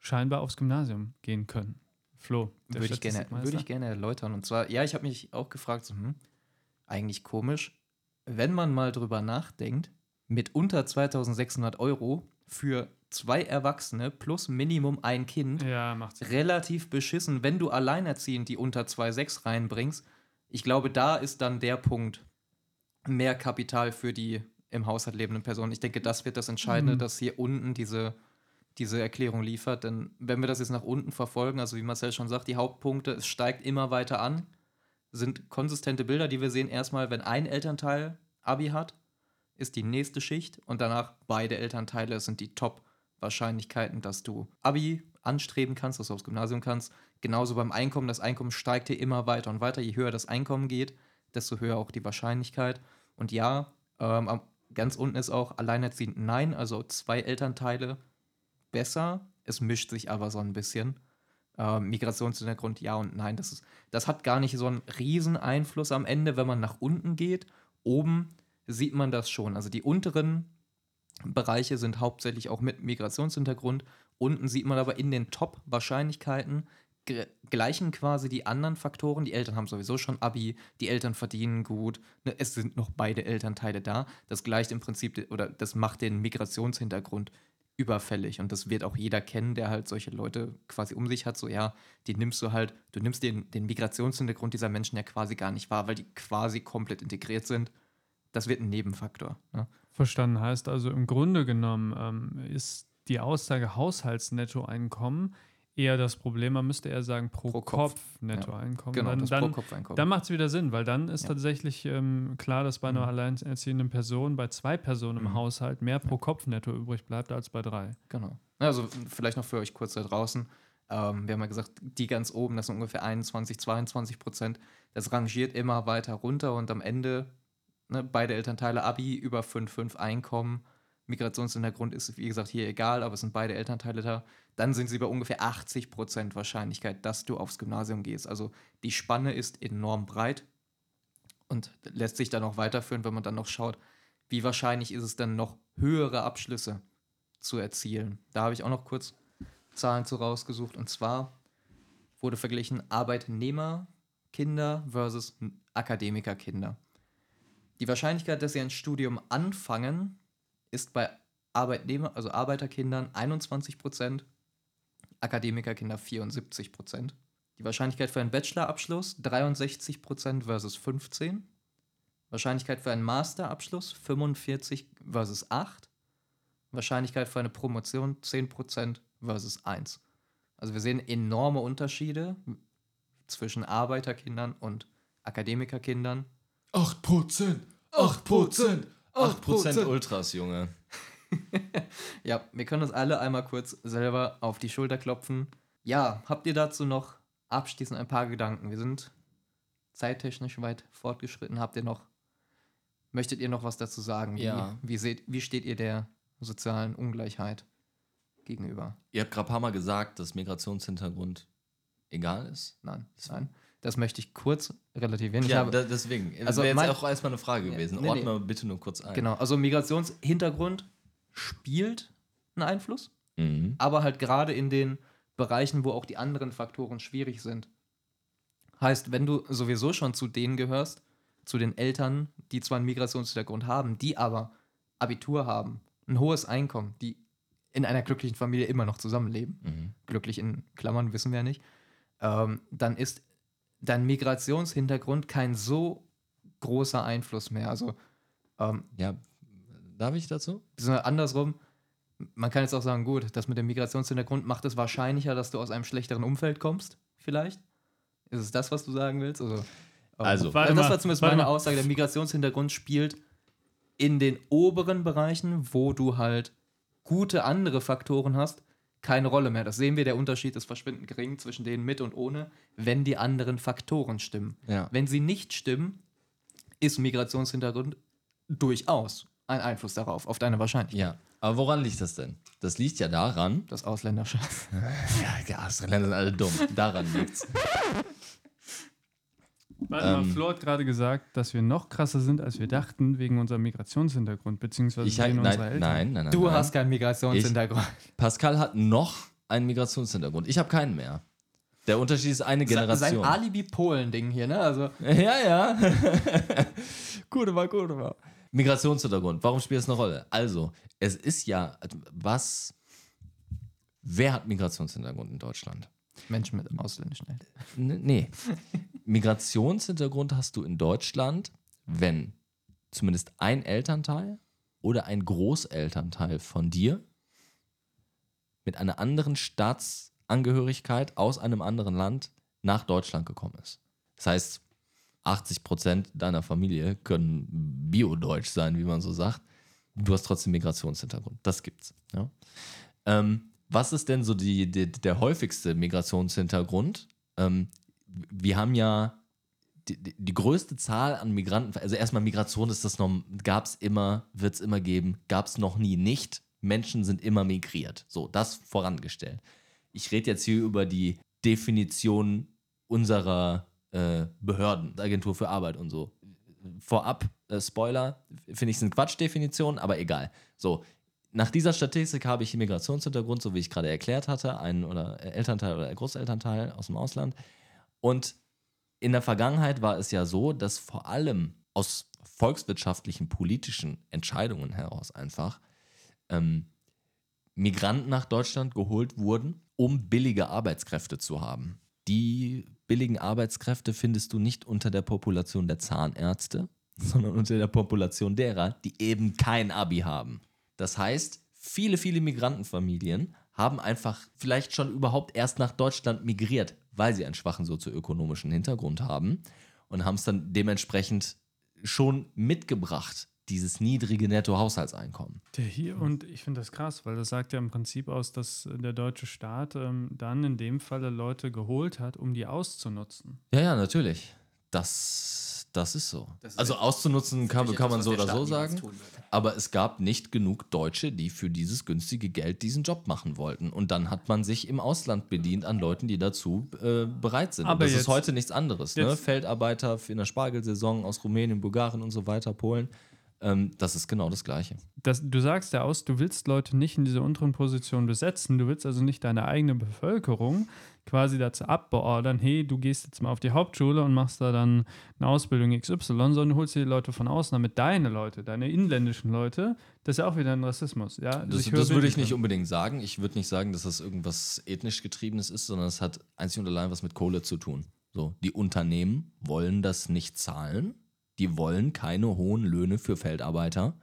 scheinbar aufs Gymnasium gehen können. Flo, Würde ich, gerne, würde ich gerne erläutern. Und zwar, ja, ich habe mich auch gefragt, so, hm, eigentlich komisch, wenn man mal drüber nachdenkt, mit unter 2600 Euro für zwei Erwachsene plus Minimum ein Kind, Ja, relativ beschissen, wenn du alleinerziehend die unter 2,6 reinbringst. Ich glaube, da ist dann der Punkt, mehr Kapital für die im Haushalt lebenden Personen. Ich denke, das wird das Entscheidende, Mhm. dass hier unten diese, diese Erklärung liefert. Denn wenn wir das jetzt nach unten verfolgen, also wie Marcel schon sagt, die Hauptpunkte, es steigt immer weiter an, sind konsistente Bilder, die wir sehen. Erstmal, wenn ein Elternteil Abi hat, ist die nächste Schicht und danach beide Elternteile sind die Top-Wahrscheinlichkeiten, dass du Abi anstreben kannst, dass du aufs Gymnasium kannst. Genauso beim Einkommen. Das Einkommen steigt hier immer weiter und weiter. Je höher das Einkommen geht, desto höher auch die Wahrscheinlichkeit. Und ja, ähm, ganz unten ist auch alleinerziehend nein, also zwei Elternteile besser. Es mischt sich aber so ein bisschen. Ähm, Migrationshintergrund ja und nein. Das, ist, das hat gar nicht so einen riesen Einfluss am Ende, wenn man nach unten geht. Oben sieht man das schon. Also die unteren Bereiche sind hauptsächlich auch mit Migrationshintergrund. Unten sieht man aber in den Top-Wahrscheinlichkeiten gleichen quasi die anderen Faktoren. Die Eltern haben sowieso schon Abi, die Eltern verdienen gut, ne, es sind noch beide Elternteile da. Das gleicht im Prinzip de- oder das macht den Migrationshintergrund überfällig und das wird auch jeder kennen, der halt solche Leute quasi um sich hat. So, ja, die nimmst du halt, du nimmst den, den Migrationshintergrund dieser Menschen ja quasi gar nicht wahr, weil die quasi komplett integriert sind. Das wird ein Nebenfaktor. Ne? Verstanden heißt also im Grunde genommen ähm, ist die Aussage Haushaltsnettoeinkommen eher das Problem. Man müsste eher sagen pro, Pro Kopf, Kopf. Nettoeinkommen. Genau, dann das dann, Pro-Kopf-Einkommen. dann macht es wieder Sinn, weil dann ist Ja. tatsächlich ähm, klar, dass bei einer Mhm. alleinerziehenden Person bei zwei Personen im Mhm. Haushalt mehr pro Kopf netto übrig bleibt als bei drei. Genau. Also vielleicht noch für euch kurz da draußen. Ähm, wir haben ja gesagt, die ganz oben, das sind ungefähr 21, 22 Prozent. Das rangiert immer weiter runter und am Ende ne, beide Elternteile Abi über 5,5 Einkommen. Migrationshintergrund ist, wie gesagt, hier egal, aber es sind beide Elternteile da. Dann sind sie bei ungefähr 80 Prozent Wahrscheinlichkeit, dass du aufs Gymnasium gehst. Also die Spanne ist enorm breit und lässt sich dann auch weiterführen, wenn man dann noch schaut, wie wahrscheinlich ist es dann noch höhere Abschlüsse zu erzielen. Da habe ich auch noch kurz Zahlen zu rausgesucht. Und zwar wurde verglichen Arbeitnehmerkinder versus Akademikerkinder. Die Wahrscheinlichkeit, dass sie ein Studium anfangen, ist bei Arbeitnehmer, also Arbeiterkindern 21 Prozent, Akademikerkinder 74 Prozent. Die Wahrscheinlichkeit für einen Bachelorabschluss 63 Prozent versus 15. Wahrscheinlichkeit für einen Masterabschluss 45 versus 8. Wahrscheinlichkeit für eine Promotion 10% versus 1. Also wir sehen enorme Unterschiede zwischen Arbeiterkindern und Akademikerkindern. 8%, 8%, 8% Ultras, Junge. ja, wir können uns alle einmal kurz selber auf die Schulter klopfen. Ja, habt ihr dazu noch abschließend ein paar Gedanken? Wir sind zeittechnisch weit fortgeschritten. Habt ihr noch, möchtet ihr noch was dazu sagen? Wie, Ja. wie, seht, wie steht ihr der sozialen Ungleichheit gegenüber? Ihr habt gerade ein paar Mal gesagt, dass Migrationshintergrund egal ist. Nein, nein. Das möchte ich kurz relativieren. Ja, habe, deswegen. Also wäre jetzt mein- auch erstmal eine Frage gewesen. nee, Ordne nee. bitte nur kurz ein. genau, also Migrationshintergrund spielt einen Einfluss. Mhm. aber halt gerade in den Bereichen, wo auch die anderen Faktoren schwierig sind. Heißt, wenn du sowieso schon zu denen gehörst, zu den Eltern, die zwar einen Migrationshintergrund haben, die aber Abitur haben, ein hohes Einkommen, die in einer glücklichen Familie immer noch zusammenleben, Mhm. glücklich in Klammern wissen wir ja nicht, ähm, dann ist dein Migrationshintergrund kein so großer Einfluss mehr. Also ähm, Ja, darf ich dazu? andersrum, man kann jetzt auch sagen, gut, das mit dem Migrationshintergrund macht es wahrscheinlicher, dass du aus einem schlechteren Umfeld kommst, vielleicht. Ist es das, was du sagen willst? Also, ähm, Also- Warte das mal, war zumindest warte meine mal. Aussage. Der Migrationshintergrund spielt in den oberen Bereichen, wo du halt gute andere Faktoren hast, keine Rolle mehr. Das sehen wir, der Unterschied ist verschwindend gering zwischen denen mit und ohne, wenn die anderen Faktoren stimmen. Ja. Wenn sie nicht stimmen, ist Migrationshintergrund durchaus ein Einfluss darauf, auf deine Wahrscheinlichkeit. Ja. Aber woran liegt das denn? Das liegt ja daran. Das Ausländerschaft. Ja, ja Ausländer sind alle dumm. Daran liegt's. Warte mal, Ähm. Flo hat gerade gesagt, dass wir noch krasser sind, als wir dachten, wegen unserem Migrationshintergrund, beziehungsweise Ich wegen nein, unserer Eltern. nein, nein, nein. Du nein. hast keinen Migrationshintergrund. Pascal hat noch einen Migrationshintergrund. Ich habe keinen mehr. Der Unterschied ist eine Sein Generation. Alibi-Polen-Ding hier, ne? Also, Ja, ja. gute war, gute war. Migrationshintergrund. Warum spielt es eine Rolle? Also, es ist ja, was. Wer hat Migrationshintergrund in Deutschland? Menschen mit ausländischen Eltern. Nee. Migrationshintergrund hast du in Deutschland, wenn zumindest ein Elternteil oder ein Großelternteil von dir mit einer anderen Staatsangehörigkeit aus einem anderen Land nach Deutschland gekommen ist. Das heißt, 80 Prozent deiner Familie können biodeutsch sein, wie man so sagt. Du hast trotzdem Migrationshintergrund. Das gibt's. Ja. Ähm, was ist denn so die, die, der häufigste Migrationshintergrund? Ähm, wir haben ja die, die, die größte Zahl an Migranten, also erstmal Migration ist das noch, gab es immer, wird es immer geben, gab es noch nie nicht. Menschen sind immer migriert. So, das vorangestellt. Ich rede jetzt hier über die Definition unserer äh, Behörden, Agentur für Arbeit und so. Vorab, äh, Spoiler, finde ich, sind Quatschdefinitionen, aber egal. So, nach dieser Statistik habe ich Migrationshintergrund, so wie ich gerade erklärt hatte, ein oder Elternteil oder Großelternteil aus dem Ausland. Und in der Vergangenheit war es ja so, dass vor allem aus volkswirtschaftlichen, politischen Entscheidungen heraus einfach ähm, Migranten nach Deutschland geholt wurden, um billige Arbeitskräfte zu haben. Die billigen Arbeitskräfte findest du nicht unter der Population der Zahnärzte, sondern unter der Population derer, die eben kein Abi haben. Das heißt, viele, viele Migrantenfamilien haben einfach vielleicht schon überhaupt erst nach Deutschland migriert, weil sie einen schwachen sozioökonomischen Hintergrund haben und haben es dann dementsprechend schon mitgebracht, dieses niedrige Nettohaushaltseinkommen. Der hier, und ich finde das krass, weil das sagt ja im Prinzip aus, dass äh, der deutsche Staat ähm, dann in dem Falle Leute geholt hat, um die auszunutzen. Ja, ja, natürlich. Das, das ist so. Das ist also auszunutzen kann, kann man so oder so sagen. Aber es gab nicht genug Deutsche, die für dieses günstige Geld diesen Job machen wollten. Und dann hat man sich im Ausland bedient an Leuten, die dazu äh, bereit sind. Aber und das jetzt- ist heute nichts anderes. Ne? Feldarbeiter in der Spargelsaison aus Rumänien, Bulgarien und so weiter, Polen. Ähm, das ist genau das Gleiche. Das, du sagst ja aus, du willst Leute nicht in diese unteren Positionen besetzen. Du willst also nicht deine eigene Bevölkerung quasi dazu abbeordern, hey, du gehst jetzt mal auf die Hauptschule und machst da dann eine Ausbildung XY, sondern du holst dir die Leute von außen, damit deine Leute, deine inländischen Leute, das ist ja auch wieder ein Rassismus. Ja? Also Das, das würde ich nicht unbedingt sagen. Ich würde nicht sagen, dass das irgendwas ethnisch getriebenes ist, sondern es hat einzig und allein was mit Kohle zu tun. So, die Unternehmen wollen das nicht zahlen. Die wollen keine hohen Löhne für Feldarbeiter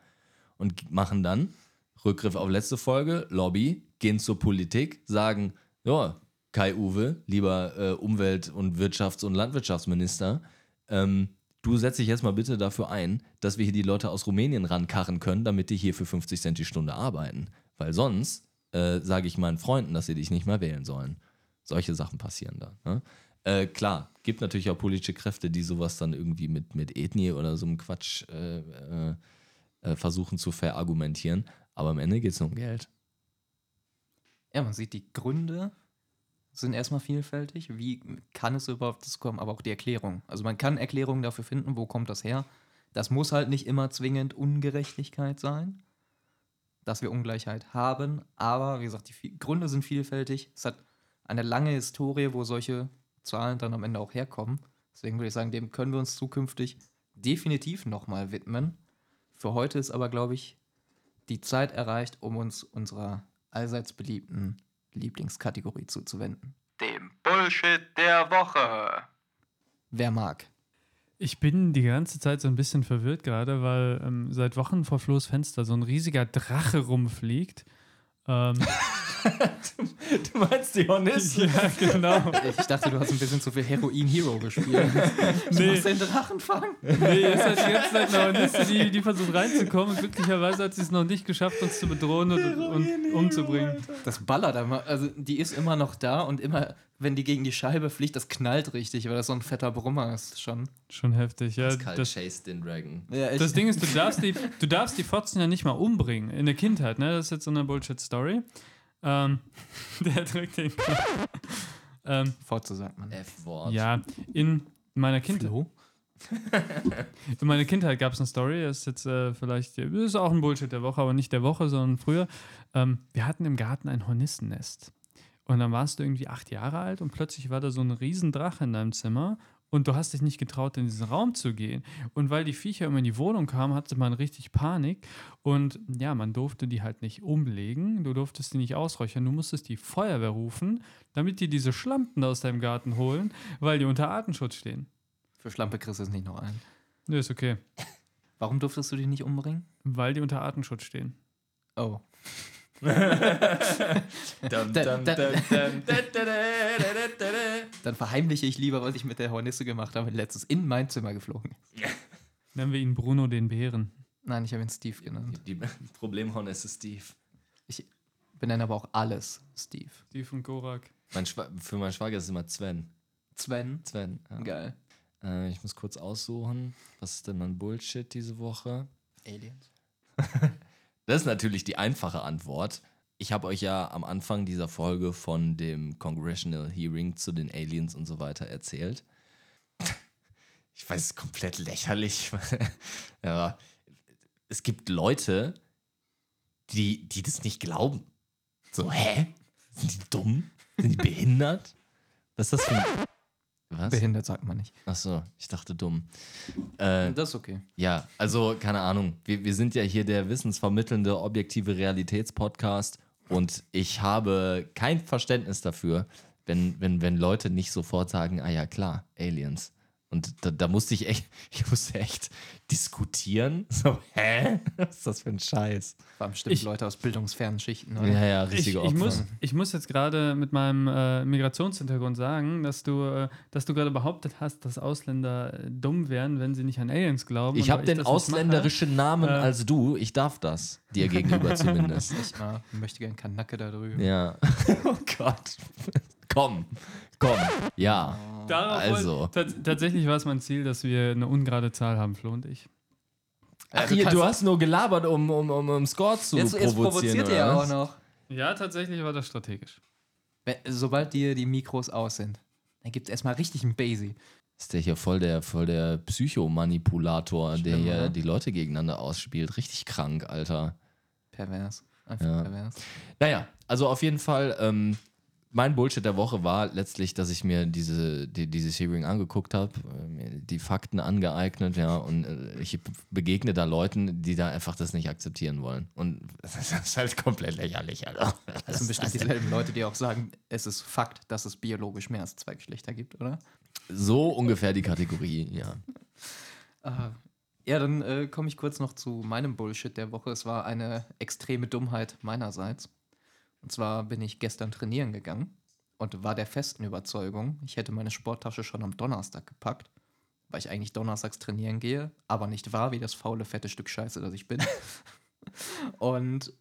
und machen dann Rückgriff auf letzte Folge, Lobby, gehen zur Politik, sagen, ja, Kai Uwe, lieber äh, Umwelt- und Wirtschafts- und Landwirtschaftsminister, ähm, du setz dich jetzt mal bitte dafür ein, dass wir hier die Leute aus Rumänien rankarren können, damit die hier für 50 Cent die Stunde arbeiten. Weil sonst äh, sage ich meinen Freunden, dass sie dich nicht mehr wählen sollen. Solche Sachen passieren da. Ne? Äh, klar, gibt natürlich auch politische Kräfte, die sowas dann irgendwie mit, mit Ethnie oder so einem Quatsch äh, äh, äh versuchen zu verargumentieren. Aber am Ende geht es nur um Geld. Ja, man sieht, die Gründe sind erstmal vielfältig. Wie kann es überhaupt dazu kommen? Aber auch die Erklärung. Also man kann Erklärungen dafür finden, wo kommt das her. Das muss halt nicht immer zwingend Ungerechtigkeit sein, dass wir Ungleichheit haben. Aber wie gesagt, die Gründe sind vielfältig. Es hat eine lange Historie, wo solche Zahlen dann am Ende auch herkommen. Deswegen würde ich sagen, dem können wir uns zukünftig definitiv nochmal widmen. Für heute ist aber, glaube ich, die Zeit erreicht, um uns unserer allseits beliebten Lieblingskategorie zuzuwenden. Dem Bullshit der Woche. Wer mag? Ich bin die ganze Zeit so ein bisschen verwirrt gerade, weil ähm, seit Wochen vor Flo's Fenster so ein riesiger Drache rumfliegt. Ähm, du meinst die Hornissen? Ja, genau. Ich dachte, du hast ein bisschen zu viel Heroin Hero gespielt. Du Nee. musst den Drachen fangen. Nee, es ist die ganze Zeit eine Hornisse, die, die versucht reinzukommen. Und glücklicherweise hat sie es noch nicht geschafft, uns zu bedrohen und, und umzubringen. Das ballert immer. Also, die ist immer noch da und immer, wenn die gegen die Scheibe fliegt, das knallt richtig, weil das so ein fetter Brummer ist schon. Schon heftig, ja. Pascal Das, chased den Dragon. Ja, das Ding ist, du darfst, die, du darfst die Fotzen ja nicht mal umbringen. In der Kindheit, ne? Das ist jetzt so eine Bullshit-Story. Ähm, der drückt den. ähm, Forze sagt man. F-Wort. ja, in meiner Kindheit. In meiner Kindheit gab es eine Story, das ist jetzt äh, vielleicht, das ist auch ein Bullshit der Woche, aber nicht der Woche, sondern früher. Ähm, wir hatten im Garten ein Hornissennest. Und dann warst du irgendwie acht Jahre alt und plötzlich war da so ein Riesendrache in deinem Zimmer und du hast dich nicht getraut, in diesen Raum zu gehen. Und weil die Viecher immer in die Wohnung kamen, hatte man richtig Panik. Und ja, man durfte die halt nicht umlegen, du durftest die nicht ausräuchern, du musstest die Feuerwehr rufen, damit die diese Schlampen aus deinem Garten holen, weil die unter Artenschutz stehen. Für Schlampe kriegst du es nicht noch ein. Nö, ist okay. Warum durftest du die nicht umbringen? Weil die unter Artenschutz stehen. Oh. Dann verheimliche ich lieber, was ich mit der Hornisse gemacht habe, letztes in mein Zimmer geflogen. Nennen wir ihn Bruno den Bären. Nein, ich habe ihn Steve genannt. Die Problemhornisse Steve. Ich benenne aber auch alles Steve. Steve und Gorak. Mein für meinen Schwager ist es immer Sven. Sven. Sven. Ja. Geil. Äh, ich muss kurz aussuchen. Was ist denn mein Bullshit diese Woche? Aliens. Das ist natürlich die einfache Antwort. Ich habe euch ja am Anfang dieser Folge von dem Congressional Hearing zu den Aliens und so weiter erzählt. Ich weiß, es ist komplett lächerlich. ja, es gibt Leute, die, die das nicht glauben. So, hä? Sind die dumm? Sind die behindert? Was ist das für ein. Was? Behindert sagt man nicht. Achso, ich dachte dumm. Äh, Das ist okay. ja, also keine Ahnung. Wir, wir sind ja hier der wissensvermittelnde, objektive Realitätspodcast und ich habe kein Verständnis dafür, wenn, wenn, wenn Leute nicht sofort sagen, ah ja klar, Aliens. Und da, da musste ich echt, ich musste echt diskutieren. So, hä? Was ist das für ein Scheiß? Vor allem bestimmt Ich- Leute aus bildungsfernen Schichten, oder? Ja, ja, Ich, richtige ich, Opfer. muss, ich muss jetzt gerade mit meinem äh, Migrationshintergrund sagen, dass du, äh, dass du gerade behauptet hast, dass Ausländer äh, dumm wären, wenn sie nicht an Aliens glauben. ich habe den ausländerischen Namen äh, als du. Ich darf das. Dir gegenüber zumindest. Ich möchte gern Kanacke da drüben. Ja. oh Gott. Komm, komm. Ja. Darauf Also. tatsächlich war es mein Ziel, dass wir eine ungerade Zahl haben, Flo und ich. Ach, Also hier, du hast nur gelabert, um, um, um, um Score zu Jetzt, jetzt provozieren. provoziert ihr auch noch. Ja, tatsächlich war das strategisch. Sobald dir die Mikros aus sind, dann gibt es erstmal richtig ein Basie. Ist der hier voll der, voll der Psychomanipulator, der hier die Leute gegeneinander ausspielt. Richtig krank, Alter. Pervers. Einfach Ja. pervers. Naja, also auf jeden Fall, ähm, mein Bullshit der Woche war letztlich, dass ich mir diese, die, dieses Hearing angeguckt habe, äh, die Fakten angeeignet, ja, und äh, ich begegne da Leuten, die da einfach das nicht akzeptieren wollen. Und das ist halt komplett lächerlich, Alter. Das sind bestimmt dieselben Leute, die auch sagen, es ist Fakt, dass es biologisch mehr als zwei Geschlechter gibt, oder? So ungefähr die Kategorie, ja. Ah, ja, dann äh, komme ich kurz noch zu meinem Bullshit der Woche. Es war eine extreme Dummheit meinerseits. Und zwar bin ich gestern trainieren gegangen und war der festen Überzeugung, ich hätte meine Sporttasche schon am Donnerstag gepackt, weil ich eigentlich donnerstags trainieren gehe, aber nicht war, wie das faule, fette Stück Scheiße, das ich bin. und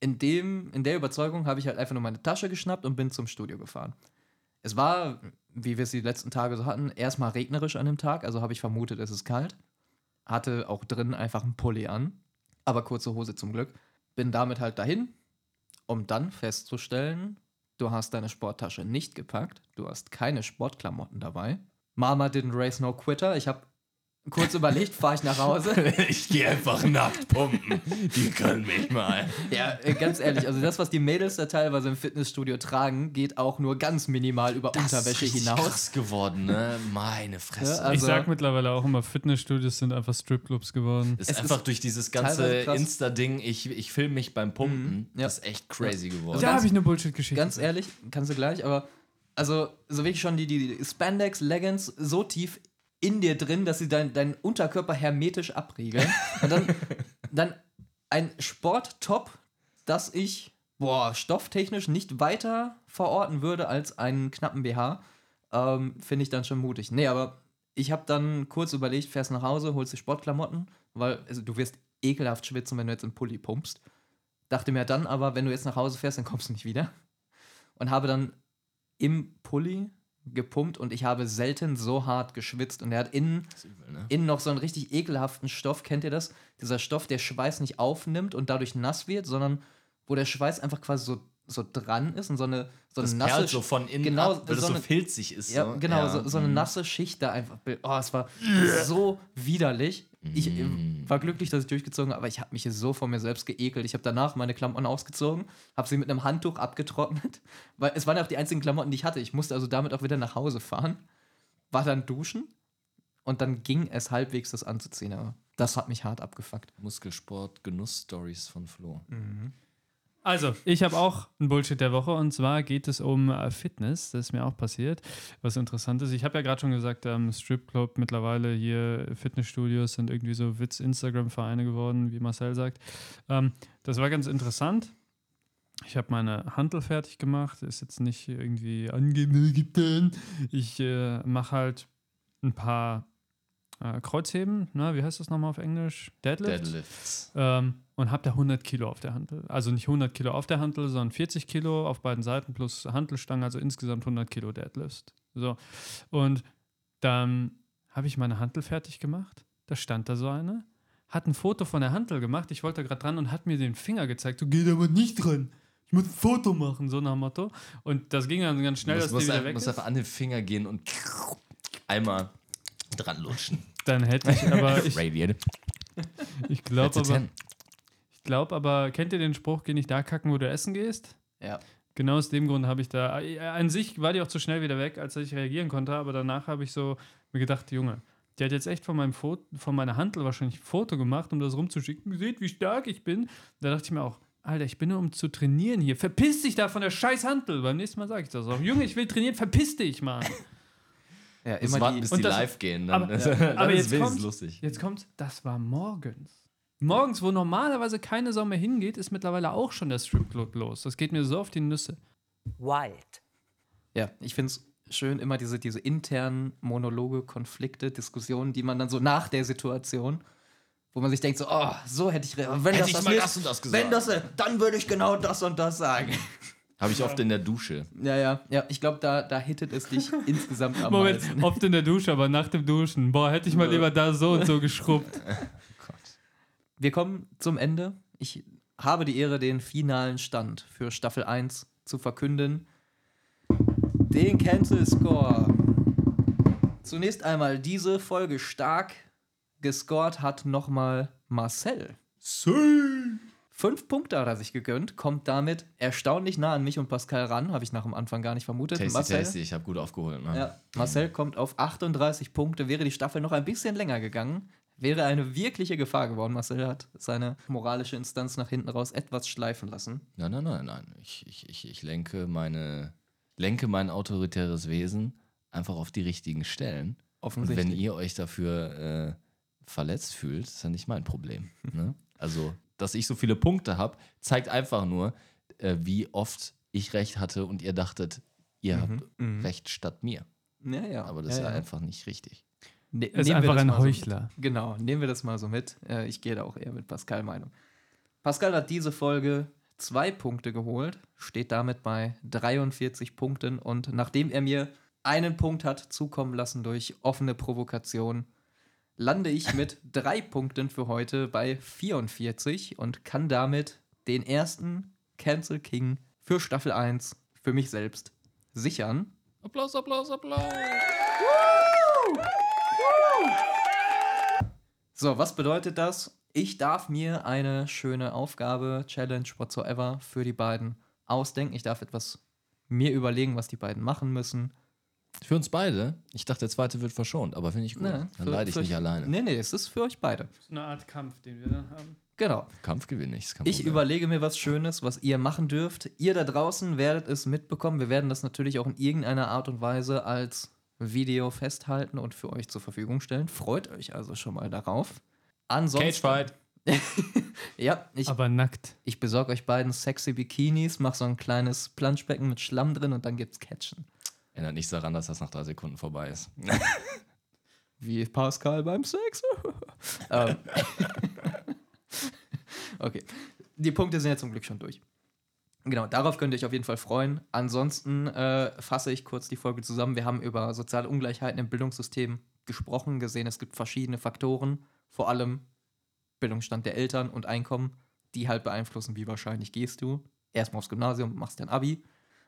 in, dem, in der Überzeugung habe ich halt einfach nur meine Tasche geschnappt und bin zum Studio gefahren. Es war, wie wir es die letzten Tage so hatten, erstmal regnerisch an dem Tag, also habe ich vermutet, es ist kalt. Hatte auch drin einfach einen Pulli an, aber kurze Hose zum Glück. Bin damit halt dahin, um dann festzustellen, du hast deine Sporttasche nicht gepackt, du hast keine Sportklamotten dabei. Mama didn't raise no quitter. Ich habe kurz überlegt, fahre ich nach Hause. ich gehe einfach nackt pumpen. Die können mich mal. Ja, äh, ganz ehrlich, also das, was die Mädels da teilweise im Fitnessstudio tragen, geht auch nur ganz minimal über Unterwäsche ist hinaus. krass geworden, ne? Meine Fresse. Ja, also- ich sag mittlerweile auch immer, Fitnessstudios sind einfach Stripclubs geworden. ist es einfach ist durch dieses ganze. Insta-Ding, ich, ich filme mich beim Pumpen, Mhm, ja. das ist echt crazy geworden. Da habe ich eine Bullshit-Geschichte. Ganz ehrlich, kannst du gleich, aber also so wirklich schon die, die Spandex Leggings so tief in dir drin, dass sie dein, deinen Unterkörper hermetisch abriegeln. Und dann, dann ein Sporttop, das ich, boah, stofftechnisch nicht weiter verorten würde als einen knappen BH, ähm, finde ich dann schon mutig. Nee, aber ich habe dann kurz überlegt, fährst nach Hause, holst die Sportklamotten, weil also, du wirst ekelhaft schwitzen, wenn du jetzt im Pulli pumpst. Dachte mir dann aber, wenn du jetzt nach Hause fährst, dann kommst du nicht wieder. Und habe dann im Pulli gepumpt und ich habe selten so hart geschwitzt. Und er hat innen, übel, ne? innen noch so einen richtig ekelhaften Stoff. Kennt ihr das? Dieser Stoff, der Schweiß nicht aufnimmt und dadurch nass wird, sondern wo der Schweiß einfach quasi so, so dran ist und so eine, so eine Das nasse perlt so von innen genau, ab, weil das so so eine- filzig ist. ja, so. genau, Ja. so, so eine Mhm. nasse Schicht da einfach. Oh, es war so widerlich. Ich Mm. war glücklich, dass ich durchgezogen habe, aber ich habe mich hier so vor mir selbst geekelt. Ich habe danach meine Klamotten ausgezogen, habe sie mit einem Handtuch abgetrocknet, weil es waren ja auch die einzigen Klamotten, die ich hatte. Ich musste also damit auch wieder nach Hause fahren, war dann duschen und dann ging es halbwegs, das anzuziehen. Aber das hat mich hart abgefuckt. Muskelsport, Genuss-Stories von Flo. Also, ich habe auch ein Bullshit der Woche und zwar geht es um äh, Fitness. Das ist mir auch passiert. Was interessant ist, ich habe ja gerade schon gesagt, ähm, Stripclub mittlerweile hier Fitnessstudios sind irgendwie so Witz-Instagram-Vereine geworden, wie Marcel sagt. Ähm, das war ganz interessant. Ich habe meine Hantel fertig gemacht. Ist jetzt nicht irgendwie angegeben. Ich äh, mache halt ein paar äh, Kreuzheben. Na, wie heißt das nochmal auf Englisch? Deadlift. Deadlifts. Ähm, und habe da 100 Kilo auf der Hantel. Also nicht 100 Kilo auf der Hantel, sondern 40 Kilo auf beiden Seiten plus Hantelstange, also insgesamt 100 Kilo Deadlift. So. Und dann habe ich meine Hantel fertig gemacht. Da stand da so eine, hat ein Foto von der Hantel gemacht. Ich wollte da gerade dran und hat mir den Finger gezeigt. So geht aber nicht dran. Ich muss ein Foto machen, so nach dem Motto. Und das ging dann ganz schnell, dass muss, die wieder einfach, weg muss ist. einfach an den Finger gehen und einmal dran lutschen. Dann hätte ich aber, ich, Radiant. ich glaube aber, 10. ich glaube aber, kennt ihr den Spruch, geh nicht da kacken, wo du essen gehst? Ja. Genau aus dem Grund habe ich da. äh, An sich war die auch zu schnell wieder weg, als dass ich reagieren konnte, aber danach habe ich so mir gedacht, Junge, die hat jetzt echt von meinem Foto, von meiner Handel wahrscheinlich ein Foto gemacht, um das rumzuschicken. Seht, wie stark ich bin. Da dachte ich mir auch, Alter, ich bin nur um zu trainieren hier. Verpiss dich da von der scheiß Handel. Beim nächsten Mal sage ich das auch. Junge, ich will trainieren, verpiss dich, Mann. Ja, immer warten, die, bis die das- live gehen. Dann, aber- dann aber ist jetzt kommt- lustig. Jetzt kommt, das war morgens. Morgens, wo normalerweise keine Sau mehr hingeht, ist mittlerweile auch schon der Stripclub los. Das geht mir so auf die Nüsse. Wild. Ja, ich finde es schön, immer diese, diese internen Monologe, Konflikte, Diskussionen, die man dann so nach der Situation, wo man sich denkt, so, oh, so hätte ich, wenn Hätte das, ich das mal ist, das und das gesagt. wenn das, äh, dann würde ich genau das und das sagen. Habe ich oft in der Dusche. Ja, ja, ja, ich glaube, da, da hittet es dich insgesamt am Moment, meisten. oft in der Dusche, aber nach dem Duschen. Boah, hätte ich mal lieber da so und so geschrubbt. Wir kommen zum Ende. Ich habe die Ehre, den finalen Stand für Staffel 1 zu verkünden. Den Cancel Score. Zunächst einmal diese Folge stark gescored hat nochmal Marcel. Fünf Punkte hat er sich gegönnt, kommt damit erstaunlich nah an mich und Pascal ran, habe ich nach dem Anfang gar nicht vermutet. Tasty, Marcel, tasty. Ich habe gut aufgeholt. Ne? ja, Marcel kommt auf 38 Punkte. Wäre die Staffel noch ein bisschen länger gegangen, wäre eine wirkliche Gefahr geworden. Marcel hat seine moralische Instanz nach hinten raus etwas schleifen lassen. Nein, nein, nein, nein. Ich, ich, ich, ich lenke, meine, lenke mein autoritäres Wesen einfach auf die richtigen Stellen. Und Offensichtlich. wenn ihr euch dafür äh, verletzt fühlt, ist ja nicht mein Problem. Ne? Also, dass ich so viele Punkte habe, zeigt einfach nur, äh, wie oft ich recht hatte und ihr dachtet, ihr habt mhm. recht statt mir. ja, ja. Aber das ja, ist ja, ja. einfach nicht richtig. Ne, ist einfach das ein mal so- Heuchler. Genau, nehmen wir das mal so mit. Äh, ich gehe da auch eher mit Pascal Meinung. Pascal hat diese Folge zwei Punkte geholt, steht damit bei 43 Punkten und nachdem er mir einen Punkt hat zukommen lassen durch offene Provokation, lande ich mit drei Punkten für heute bei 44 und kann damit den ersten Cancel King für Staffel 1 für mich selbst sichern. Applaus, Applaus, Applaus. So, was bedeutet das? Ich darf mir eine schöne Aufgabe, Challenge, whatsoever für die beiden ausdenken. Ich darf etwas mir überlegen, was die beiden machen müssen. Für uns beide? Ich dachte, der zweite wird verschont, aber finde ich gut. Ne, Dann für- leide ich nicht alleine. Nee, nee, es ist für euch beide. So eine Art Kampf, den wir dann haben. Genau. Kampf gewinne ich. ist Ich überlege mir was Schönes, was ihr machen dürft. Ihr da draußen werdet es mitbekommen. Wir werden das natürlich auch in irgendeiner Art und Weise als Video festhalten und für euch zur Verfügung stellen. Freut euch also schon mal darauf. Ansonsten. Cagefight. Ja, ich, Aber nackt. ich besorge euch beiden sexy Bikinis, mach so ein kleines Planschbecken mit Schlamm drin und dann gibt's Catchen. Ändert nichts daran, dass das nach drei Sekunden vorbei ist. Wie Pascal beim Sex. ähm. okay. Die Punkte sind ja zum Glück schon durch. Genau, darauf könnt ihr euch auf jeden Fall freuen. Ansonsten äh, fasse ich kurz die Folge zusammen. Wir haben über soziale Ungleichheiten im Bildungssystem gesprochen, gesehen, es gibt verschiedene Faktoren, vor allem Bildungsstand der Eltern und Einkommen, die halt beeinflussen, wie wahrscheinlich gehst du. Erstmal aufs Gymnasium, machst dein Abi.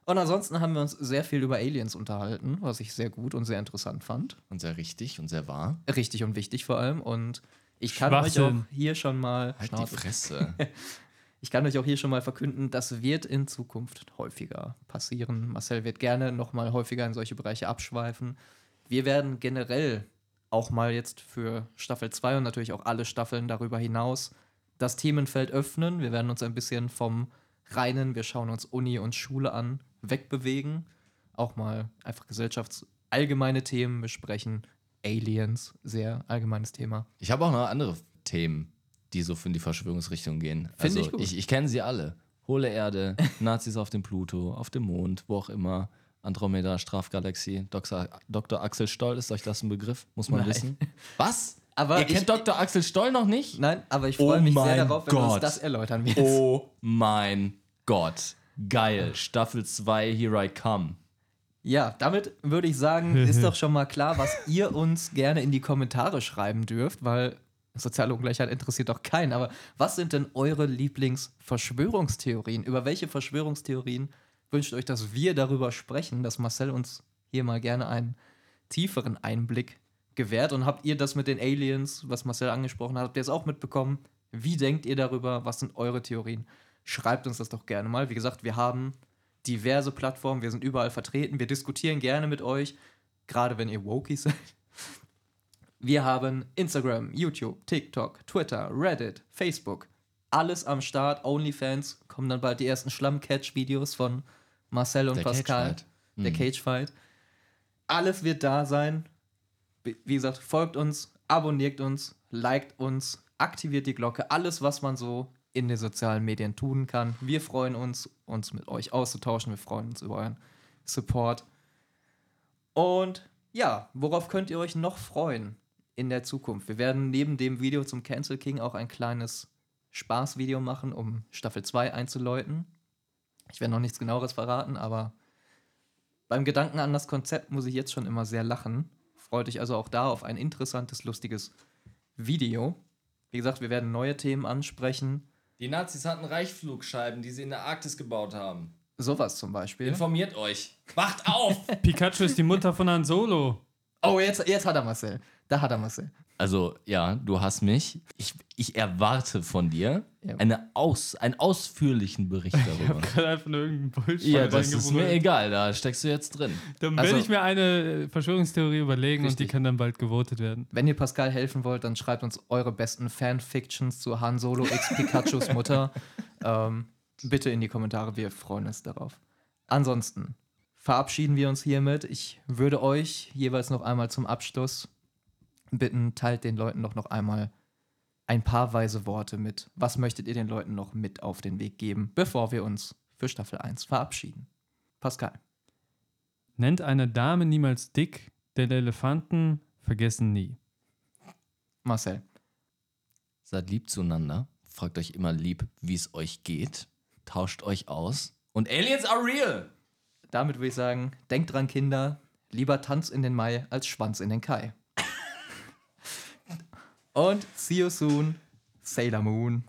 Und ansonsten haben wir uns sehr viel über Aliens unterhalten, was ich sehr gut und sehr interessant fand. Und sehr richtig und sehr wahr. Richtig und wichtig vor allem. Und ich kann euch auch hier schon mal Halt die Schnauze. Fresse. Ich kann euch auch hier schon mal verkünden, das wird in Zukunft häufiger passieren. Marcel wird gerne noch mal häufiger in solche Bereiche abschweifen. Wir werden generell auch mal jetzt für Staffel 2 und natürlich auch alle Staffeln darüber hinaus das Themenfeld öffnen. Wir werden uns ein bisschen vom reinen, wir schauen uns Uni und Schule an, wegbewegen. Auch mal einfach gesellschaftsallgemeine Themen besprechen. Aliens, sehr allgemeines Thema. Ich habe auch noch andere Themen, die so in die Verschwörungsrichtung gehen. Find also ich gut. Ich, ich kenne sie alle. Hohle Erde, Nazis auf dem Pluto, auf dem Mond, wo auch immer. Andromeda, Strafgalaxie, Dr. Dr. Axel Stoll, ist euch das ein Begriff? Muss man Nein. wissen. Was? Aber Ihr ich- kennt Dr. Axel Stoll noch nicht? Nein, aber ich Oh freue mich sehr darauf, wenn du uns das erläutern wirst. Oh mein Gott. Geil. Staffel 2, Here I Come. Ja, damit würde ich sagen, ist doch schon mal klar, was ihr uns gerne in die Kommentare schreiben dürft, weil soziale Ungleichheit interessiert doch keinen. Aber was sind denn eure Lieblings-Verschwörungstheorien? Über welche Verschwörungstheorien wünscht euch, dass wir darüber sprechen, dass Marcel uns hier mal gerne einen tieferen Einblick gewährt? Und habt ihr das mit den Aliens, was Marcel angesprochen hat, habt ihr es auch mitbekommen? Wie denkt ihr darüber? Was sind eure Theorien? Schreibt uns das doch gerne mal. Wie gesagt, wir haben diverse Plattformen, wir sind überall vertreten, wir diskutieren gerne mit euch, gerade wenn ihr Wokies seid. Wir haben Instagram, YouTube, TikTok, Twitter, Reddit, Facebook, alles am Start, OnlyFans, kommen dann bald die ersten Schlamm-Catch-Videos von Marcel und Der Pascal. Cagefight. Der Mhm. Cagefight. Alles wird da sein. Wie gesagt, folgt uns, abonniert uns, liked uns, aktiviert die Glocke, alles, was man so in den sozialen Medien tun kann. Wir freuen uns, uns mit euch auszutauschen. Wir freuen uns über euren Support. Und ja, worauf könnt ihr euch noch freuen in der Zukunft? Wir werden neben dem Video zum Cancel King auch ein kleines Spaßvideo machen, um Staffel 2 einzuläuten. Ich werde noch nichts genaueres verraten, aber beim Gedanken an das Konzept muss ich jetzt schon immer sehr lachen. Freut euch also auch da auf ein interessantes, lustiges Video. Wie gesagt, wir werden neue Themen ansprechen. Die Nazis hatten Reichflugscheiben, die sie in der Arktis gebaut haben. Sowas zum Beispiel. Informiert euch. Wacht auf! Pikachu ist die Mutter von Han Solo. Oh, jetzt, jetzt hat er Marcel. Da hat er Marcel. Also, ja, du hast mich. Ich, ich erwarte von dir Ja. eine aus, einen ausführlichen Bericht darüber. Gerade einfach nur irgendein Bullshit. ja, das ist mir egal, da steckst du jetzt drin. Dann Also- werde ich mir eine Verschwörungstheorie überlegen und die Richtig. kann dann bald gewotet werden. Wenn ihr Pascal helfen wollt, dann schreibt uns eure besten Fanfictions zu Han Solo x Pikachus Mutter. ähm, bitte in die Kommentare, wir freuen uns darauf. Ansonsten verabschieden wir uns hiermit. Ich würde euch jeweils noch einmal zum Abschluss bitten, teilt den Leuten doch noch einmal ein paar weise Worte mit. Was möchtet ihr den Leuten noch mit auf den Weg geben, bevor wir uns für Staffel 1 verabschieden? Pascal. Nennt eine Dame niemals dick, denn Elefanten vergessen nie. Marcel. Seid lieb zueinander. Fragt euch immer lieb, wie es euch geht. Tauscht euch aus. Und Aliens are real! Damit würde ich sagen, denkt dran, Kinder, lieber Tanz in den Mai als Schwanz in den Kai. Und see you soon, Sailor Moon.